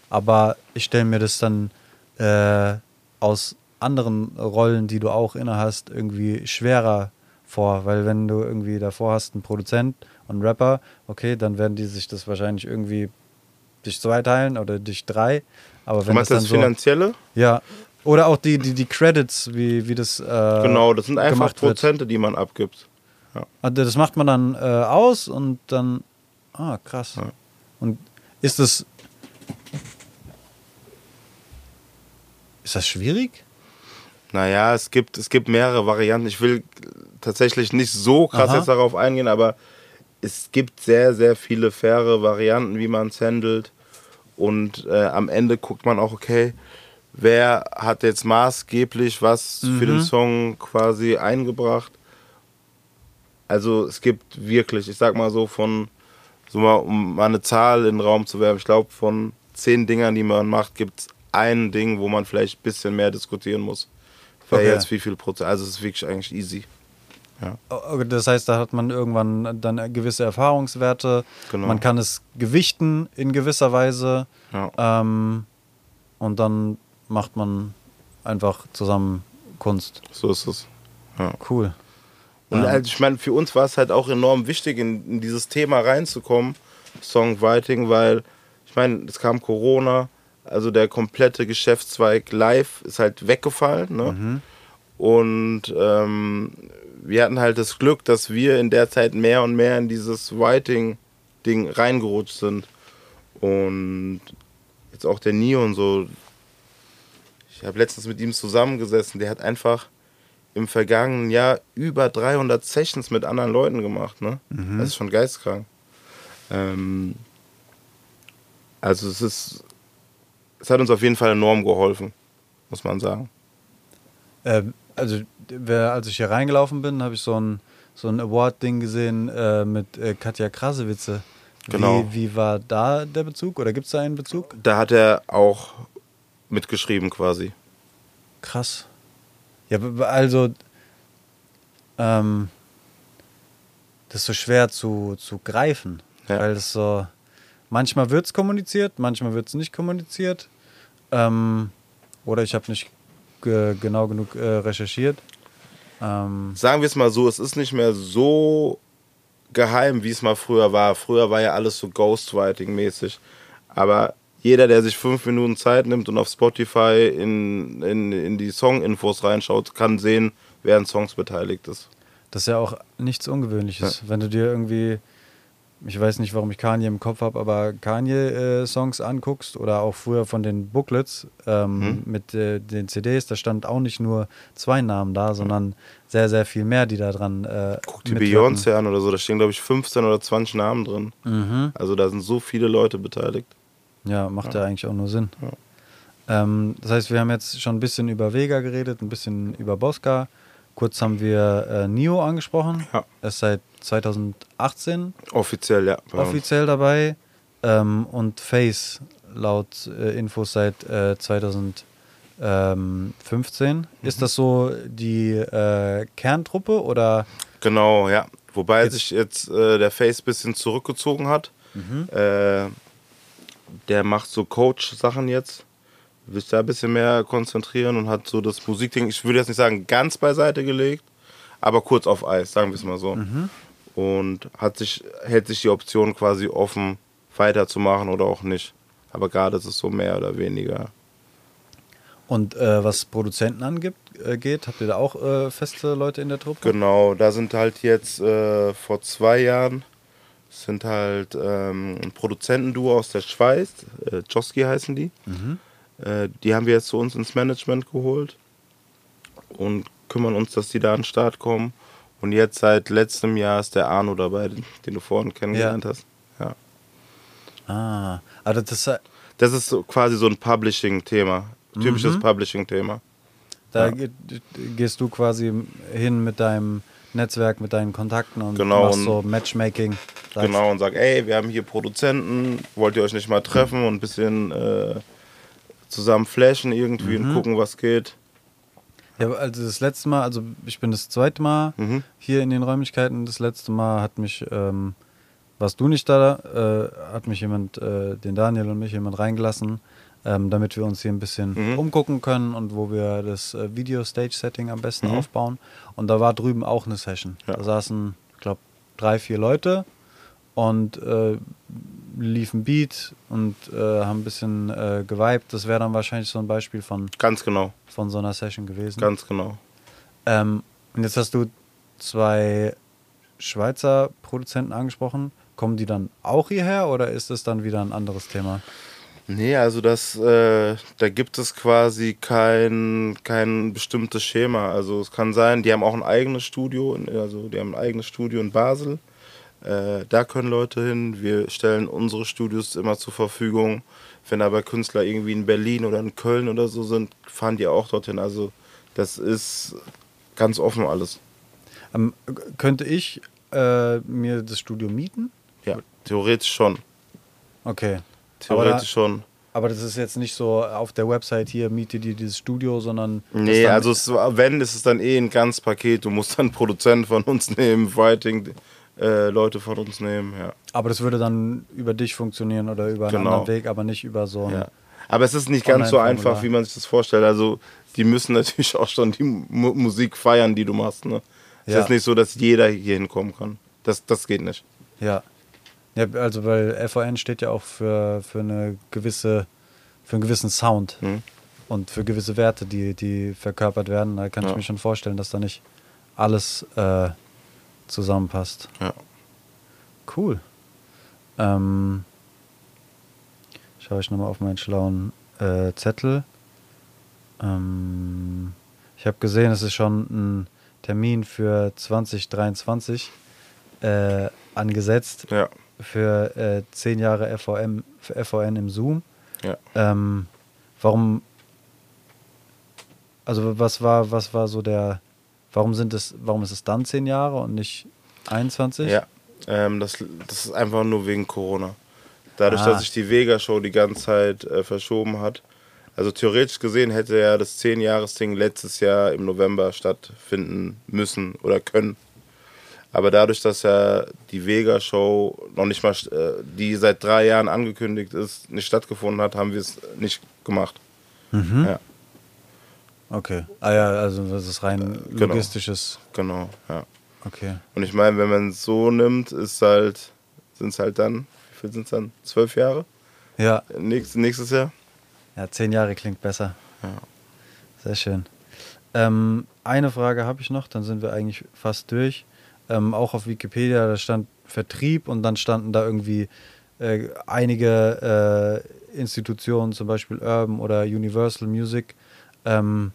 Aber ich stelle mir das dann äh, aus anderen Rollen, die du auch inne hast, irgendwie schwerer vor, weil wenn du irgendwie davor hast einen Produzent und einen Rapper, okay, dann werden die sich das wahrscheinlich irgendwie dich zwei teilen oder dich drei. Aber Du wenn das meinst dann das so, Finanzielle? ja, oder auch die, die, die Credits, wie, wie das äh, genau, das sind einfach. Prozente, die man abgibt. Also das macht man dann äh, aus und dann, ah, krass. Ja. Und ist das, ist das schwierig? Naja, es gibt, es gibt mehrere Varianten. Ich will tatsächlich nicht so krass Aha. jetzt darauf eingehen, aber es gibt sehr, sehr viele faire Varianten, wie man es handelt. Und äh, am Ende guckt man auch, okay, wer hat jetzt maßgeblich was für den Song quasi eingebracht. Also es gibt wirklich, ich sag mal so von, so mal, um mal eine Zahl in den Raum zu werfen, ich glaube von zehn Dingern, die man macht, gibt es ein Ding, wo man vielleicht ein bisschen mehr diskutieren muss. Wer Okay. jetzt wie viel Prozent, also es ist wirklich eigentlich easy. Oh, Das heißt, da hat man irgendwann dann gewisse Erfahrungswerte. Genau. Man kann es gewichten in gewisser Weise. Ja. Ähm, und dann macht man einfach zusammen Kunst. So ist es. Ja. Cool. Und Ja. halt, ich meine, für uns war es halt auch enorm wichtig, in, in dieses Thema reinzukommen, Songwriting, weil, ich meine, es kam Corona, also der komplette Geschäftszweig live ist halt weggefallen. Ne? Und ähm, wir hatten halt das Glück, dass wir in der Zeit mehr und mehr in dieses Writing-Ding reingerutscht sind. Und jetzt auch der Nio und so. Ich habe letztens mit ihm zusammengesessen, der hat einfach im vergangenen Jahr über 300 Sessions mit anderen Leuten gemacht. Ne? Das ist schon geistkrank. Ähm, also es ist, es hat uns auf jeden Fall enorm geholfen, muss man sagen. Ähm, also, wer, als ich hier reingelaufen bin, habe ich so ein, so ein Award-Ding gesehen äh, mit äh, Katja Krasewitze. Genau. Wie, wie war da der Bezug? Oder gibt es da einen Bezug? Da hat er auch mitgeschrieben quasi. Krass. Ja, also, ähm, das ist so schwer zu, zu greifen. Ja. Weil das so, manchmal wird es kommuniziert, manchmal wird es nicht kommuniziert. Ähm, oder ich habe nicht ge genau genug äh, recherchiert. Ähm, Sagen wir es mal so, es ist nicht mehr so geheim, wie es mal früher war. Früher war ja alles so Ghostwriting-mäßig. Aber jeder, der sich fünf Minuten Zeit nimmt und auf Spotify in, in, in die Song-Infos reinschaut, kann sehen, wer an Songs beteiligt ist. Das ist ja auch nichts Ungewöhnliches. Wenn du dir irgendwie, ich weiß nicht, warum ich Kanye im Kopf habe, aber Kanye-Songs anguckst oder auch früher von den Booklets ähm, Mhm. mit äh, den CDs, da stand auch nicht nur zwei Namen da, sondern sehr, sehr viel mehr, die da dran. Äh, Guck die. Beyoncé an oder so, da stehen, glaube ich, 15 oder 20 Namen drin. Mhm. Also da sind so viele Leute beteiligt. Ja, macht ja, eigentlich auch nur Sinn. Ähm, das heißt, wir haben jetzt schon ein bisschen über Vega geredet, ein bisschen über Bosca. Kurz haben wir äh, Nio angesprochen. Ja. Er ist seit 2018 Offiziell, ja. offiziell dabei. Ähm, und Face laut äh, Infos seit äh, 2015. Mhm. Ist das so die äh, Kerntruppe oder? Genau, ja. Wobei Jetzt- sich jetzt äh, der Face ein bisschen zurückgezogen hat. Mhm. Äh, der macht so Coach-Sachen jetzt. Will sich da ein bisschen mehr konzentrieren und hat so das Musikding, ich würde jetzt nicht sagen ganz beiseite gelegt, aber kurz auf Eis, sagen wir es mal so. Mhm. Und hat sich, hält sich die Option quasi offen, weiterzumachen oder auch nicht. Aber gerade ist es so mehr oder weniger. Und äh, was Produzenten angeht, äh, geht, habt ihr da auch äh, feste Leute in der Truppe? Genau, da sind halt jetzt äh, vor zwei Jahren sind halt ähm, ein Produzentenduo aus der Schweiz, äh, Joski heißen die. Äh, die haben wir jetzt zu uns ins Management geholt und kümmern uns, dass die da an den Start kommen. Und jetzt seit letztem Jahr ist der Arno dabei, den, den du vorhin kennengelernt hast. Ja. Ah, also das, Das ist so quasi so ein Publishing-Thema. Typisches Publishing-Thema. da Ja. ge- gehst du quasi hin mit deinem Netzwerk, mit deinen Kontakten und Genau, machst und- so Matchmaking. Sagst, Genau, und sag, ey, wir haben hier Produzenten, wollt ihr euch nicht mal treffen und ein bisschen äh, zusammen flashen irgendwie und gucken, was geht. Ja, also das letzte Mal, also ich bin das zweite Mal Mhm. hier in den Räumlichkeiten. Das letzte Mal hat mich, ähm, warst du nicht da, äh, hat mich jemand, äh, den Daniel und mich jemand reingelassen, ähm, damit wir uns hier ein bisschen Mhm. umgucken können und wo wir das äh, Video-Stage-Setting am besten Mhm. aufbauen. Und da war drüben auch eine Session. Ja. Da saßen, ich glaube, drei, vier Leute und äh, liefen Beat und äh, haben ein bisschen äh, geweibt. Das wäre dann wahrscheinlich so ein Beispiel von, Ganz genau, von so einer Session gewesen. ganz genau. Ähm, und jetzt hast du zwei Schweizer Produzenten angesprochen. Kommen die dann auch hierher oder ist das dann wieder ein anderes Thema? Nee, also das, äh, da gibt es quasi kein, kein bestimmtes Schema. Also es kann sein, die haben auch ein eigenes Studio, also die haben ein eigenes Studio in Basel. Äh, da können Leute hin. Wir stellen unsere Studios immer zur Verfügung. Wenn aber Künstler irgendwie in Berlin oder in Köln oder so sind, fahren die auch dorthin. Also das ist ganz offen alles. Ähm, könnte ich äh, mir das Studio mieten? Ja, theoretisch schon. Okay. Aber, da, Theoretisch schon. aber das ist jetzt nicht so auf der Website hier, miete dir dieses Studio, sondern. Nee, also es, wenn, ist es dann eh ein ganz Paket. Du musst dann Produzenten von uns nehmen, Writing, äh, Leute von uns nehmen, ja. Aber das würde dann über dich funktionieren oder über einen Genau. anderen Weg, aber nicht über so einen. ja. Aber es ist nicht ganz so einfach, wie man sich das vorstellt. Also die müssen natürlich auch schon die Mu Musik feiern, die du machst. Ne? Es Ja. ist nicht so, dass jeder hier hinkommen kann. Das, das geht nicht. Ja. ja. Also weil FON steht ja auch für, für eine gewisse, für einen gewissen Sound Mhm. und für gewisse Werte, die, die verkörpert werden. Da kann ich Ja. mir schon vorstellen, dass da nicht alles äh, zusammenpasst. Ja. Cool. Ähm, schaue ich nochmal auf meinen schlauen äh, Zettel. Ähm, ich habe gesehen, es ist schon ein Termin für 2023 äh, angesetzt Ja. für äh, 10 Jahre FVM, für FVN im Zoom. Ja. Ähm, warum, also was war, was war so der, warum sind es, warum ist es dann 10 Jahre und nicht 21? Ja, ähm, das, das ist einfach nur wegen Corona. Dadurch, Ah. dass sich die Vega-Show die ganze Zeit äh, verschoben hat. Also theoretisch gesehen hätte ja das 10-Jahres-Ding letztes Jahr im November stattfinden müssen oder können. Aber dadurch, dass ja die Vega-Show noch nicht mal, äh, die seit drei Jahren angekündigt ist, nicht stattgefunden hat, haben wir es nicht gemacht. Mhm. Ja, Okay. Ah ja, also das ist rein Genau. logistisches. genau. Ja. Okay. Und ich meine, wenn man es so nimmt, ist halt, sind es halt dann, wie viel sind es dann? Zwölf Jahre? Ja, Nächstes, nächstes Jahr? ja, zehn Jahre klingt besser. Ja. Sehr schön. Ähm, eine Frage habe ich noch, dann sind wir eigentlich fast durch. Ähm, auch auf Wikipedia, da stand Vertrieb und dann standen da irgendwie äh, einige äh, Institutionen, zum Beispiel Urban oder Universal Music. Ähm,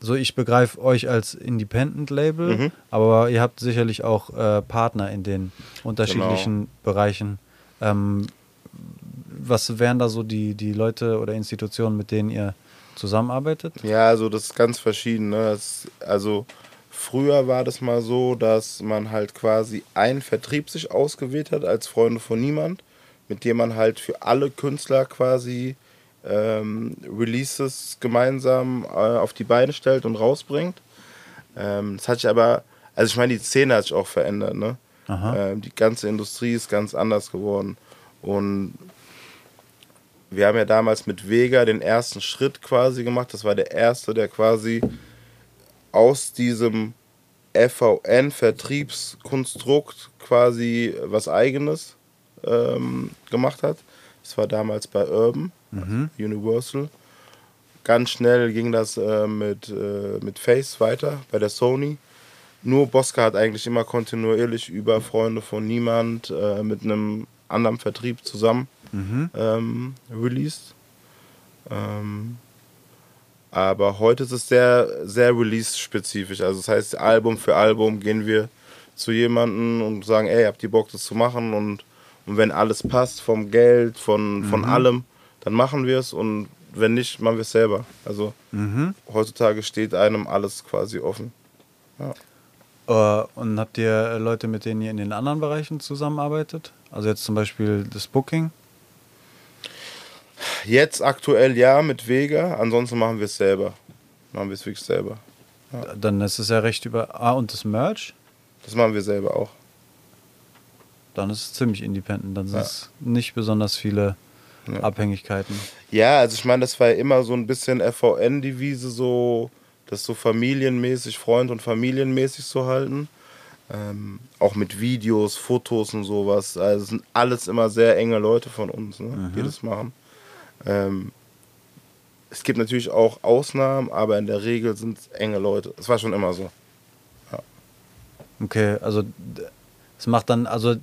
so, ich begreife euch als Independent-Label, Mhm. aber ihr habt sicherlich auch äh, Partner in den unterschiedlichen Bereichen. Ähm, was wären da so die, die Leute oder Institutionen, mit denen ihr zusammenarbeitet? Ja, also das ist ganz verschieden. Ne? Das, also früher war das mal so, dass man halt quasi einen Vertrieb sich ausgewählt hat als Freunde von niemand, mit dem man halt für alle Künstler quasi ähm, Releases gemeinsam äh, auf die Beine stellt und rausbringt. Ähm, das hat sich aber, also ich meine, die Szene hat sich auch verändert. Ne? Ähm, die ganze Industrie ist ganz anders geworden. Und wir haben ja damals mit Vega den ersten Schritt quasi gemacht. Das war der erste, der quasi aus diesem FVN-Vertriebskonstrukt quasi was Eigenes ähm, gemacht hat. Das war damals bei Urban, Mhm. Universal. ganz schnell ging das äh, mit, äh, mit Face weiter bei der Sony. Nur Bosca hat eigentlich immer kontinuierlich über Freunde von Niemand äh, mit einem anderen Vertrieb zusammen mhm. ähm, released. Ähm, aber heute ist es sehr, sehr release-spezifisch. Also das heißt, Album für Album gehen wir zu jemandem und sagen, ey, habt ihr Bock, das zu machen? Und, und wenn alles passt, vom Geld, von, von mhm. allem, dann machen wir es und wenn nicht, machen wir es selber. Also mhm. heutzutage steht einem alles quasi offen. Ja. Uh, und habt ihr Leute, mit denen ihr in den anderen Bereichen zusammenarbeitet? Also jetzt zum Beispiel das Booking? Jetzt aktuell ja mit Vega, ansonsten machen wir es selber. Machen wir es wirklich selber. Ja. Dann ist es ja recht über. Ah, und das Merch? Das machen wir selber auch. Dann ist es ziemlich independent. Dann sind ja. es nicht besonders viele ja. Abhängigkeiten. Ja, also ich meine, das war ja immer so ein bisschen FVN-Devise, so das so familienmäßig, Freund- und familienmäßig zu halten. Ähm, auch mit Videos, Fotos und sowas. Also sind alles immer sehr enge Leute von uns, ne, mhm. die das machen. Ähm, es gibt natürlich auch Ausnahmen, aber in der Regel sind es enge Leute. Es war schon immer so. Ja. Okay, also es macht dann, also,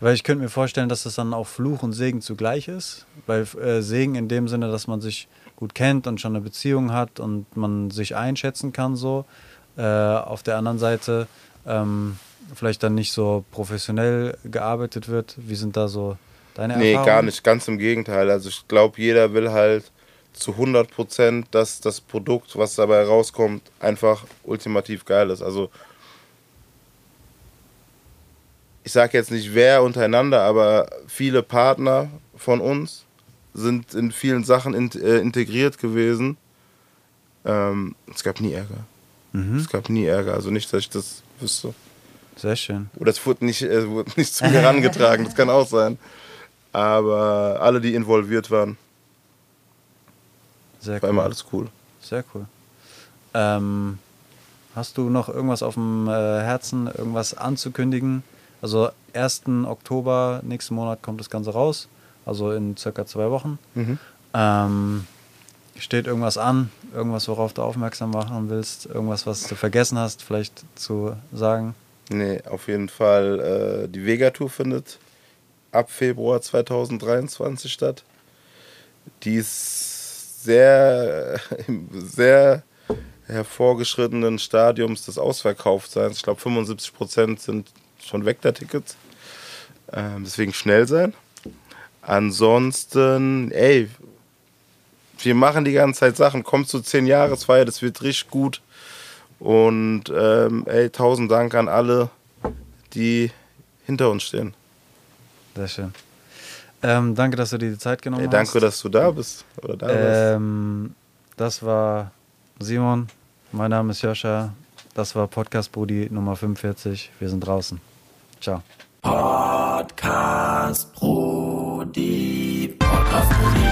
weil ich könnte mir vorstellen, dass das dann auch Fluch und Segen zugleich ist. Weil äh, Segen in dem Sinne, dass man sich gut kennt und schon eine Beziehung hat und man sich einschätzen kann so. Äh, auf der anderen Seite ähm, vielleicht dann nicht so professionell gearbeitet wird. Wie sind da so deine nee, Erfahrungen? Nee, gar nicht. Ganz im Gegenteil. Also ich glaube, jeder will halt zu 100 Prozent, dass das Produkt, was dabei rauskommt, einfach ultimativ geil ist. Also ich sage jetzt nicht wer untereinander, aber viele Partner von uns sind in vielen Sachen in, äh, integriert gewesen. Ähm, es gab nie Ärger. Mhm. Es gab nie Ärger. Also nicht, dass ich das wüsste. Sehr schön. Oder es wurde nicht, äh, wurde nicht zu mir herangetragen, das kann auch sein. Aber alle, die involviert waren, Sehr war immer alles cool. Sehr cool. Ähm, hast du noch irgendwas auf dem äh, Herzen, irgendwas anzukündigen? Also 1. Oktober, nächsten Monat kommt das Ganze raus also in circa zwei Wochen. Mhm. Ähm, steht irgendwas an, irgendwas, worauf du aufmerksam machen willst, irgendwas, was du vergessen hast, vielleicht zu sagen? Nee, auf jeden Fall. Äh, die Vega-Tour findet ab Februar 2023 statt. Die ist sehr, sehr hervorgeschrittenen Stadiums des Ausverkaufseins. Ich glaube, 75 Prozent sind schon weg der Tickets. Ähm, deswegen schnell sein. Ansonsten, ey, wir machen die ganze Zeit Sachen. Kommt zu 10 Jahresfeier, das wird richtig gut. Und ähm, ey, tausend Dank an alle, die hinter uns stehen. Sehr schön. Ähm, danke, dass du dir die Zeit genommen ey, danke, hast. Danke, dass du da bist. Oder da ähm, das war Simon. Mein Name ist Joscha. Das war Podcast Brudi Nummer 45. Wir sind draußen. Ciao. Podcast Brody. Podcast Brody.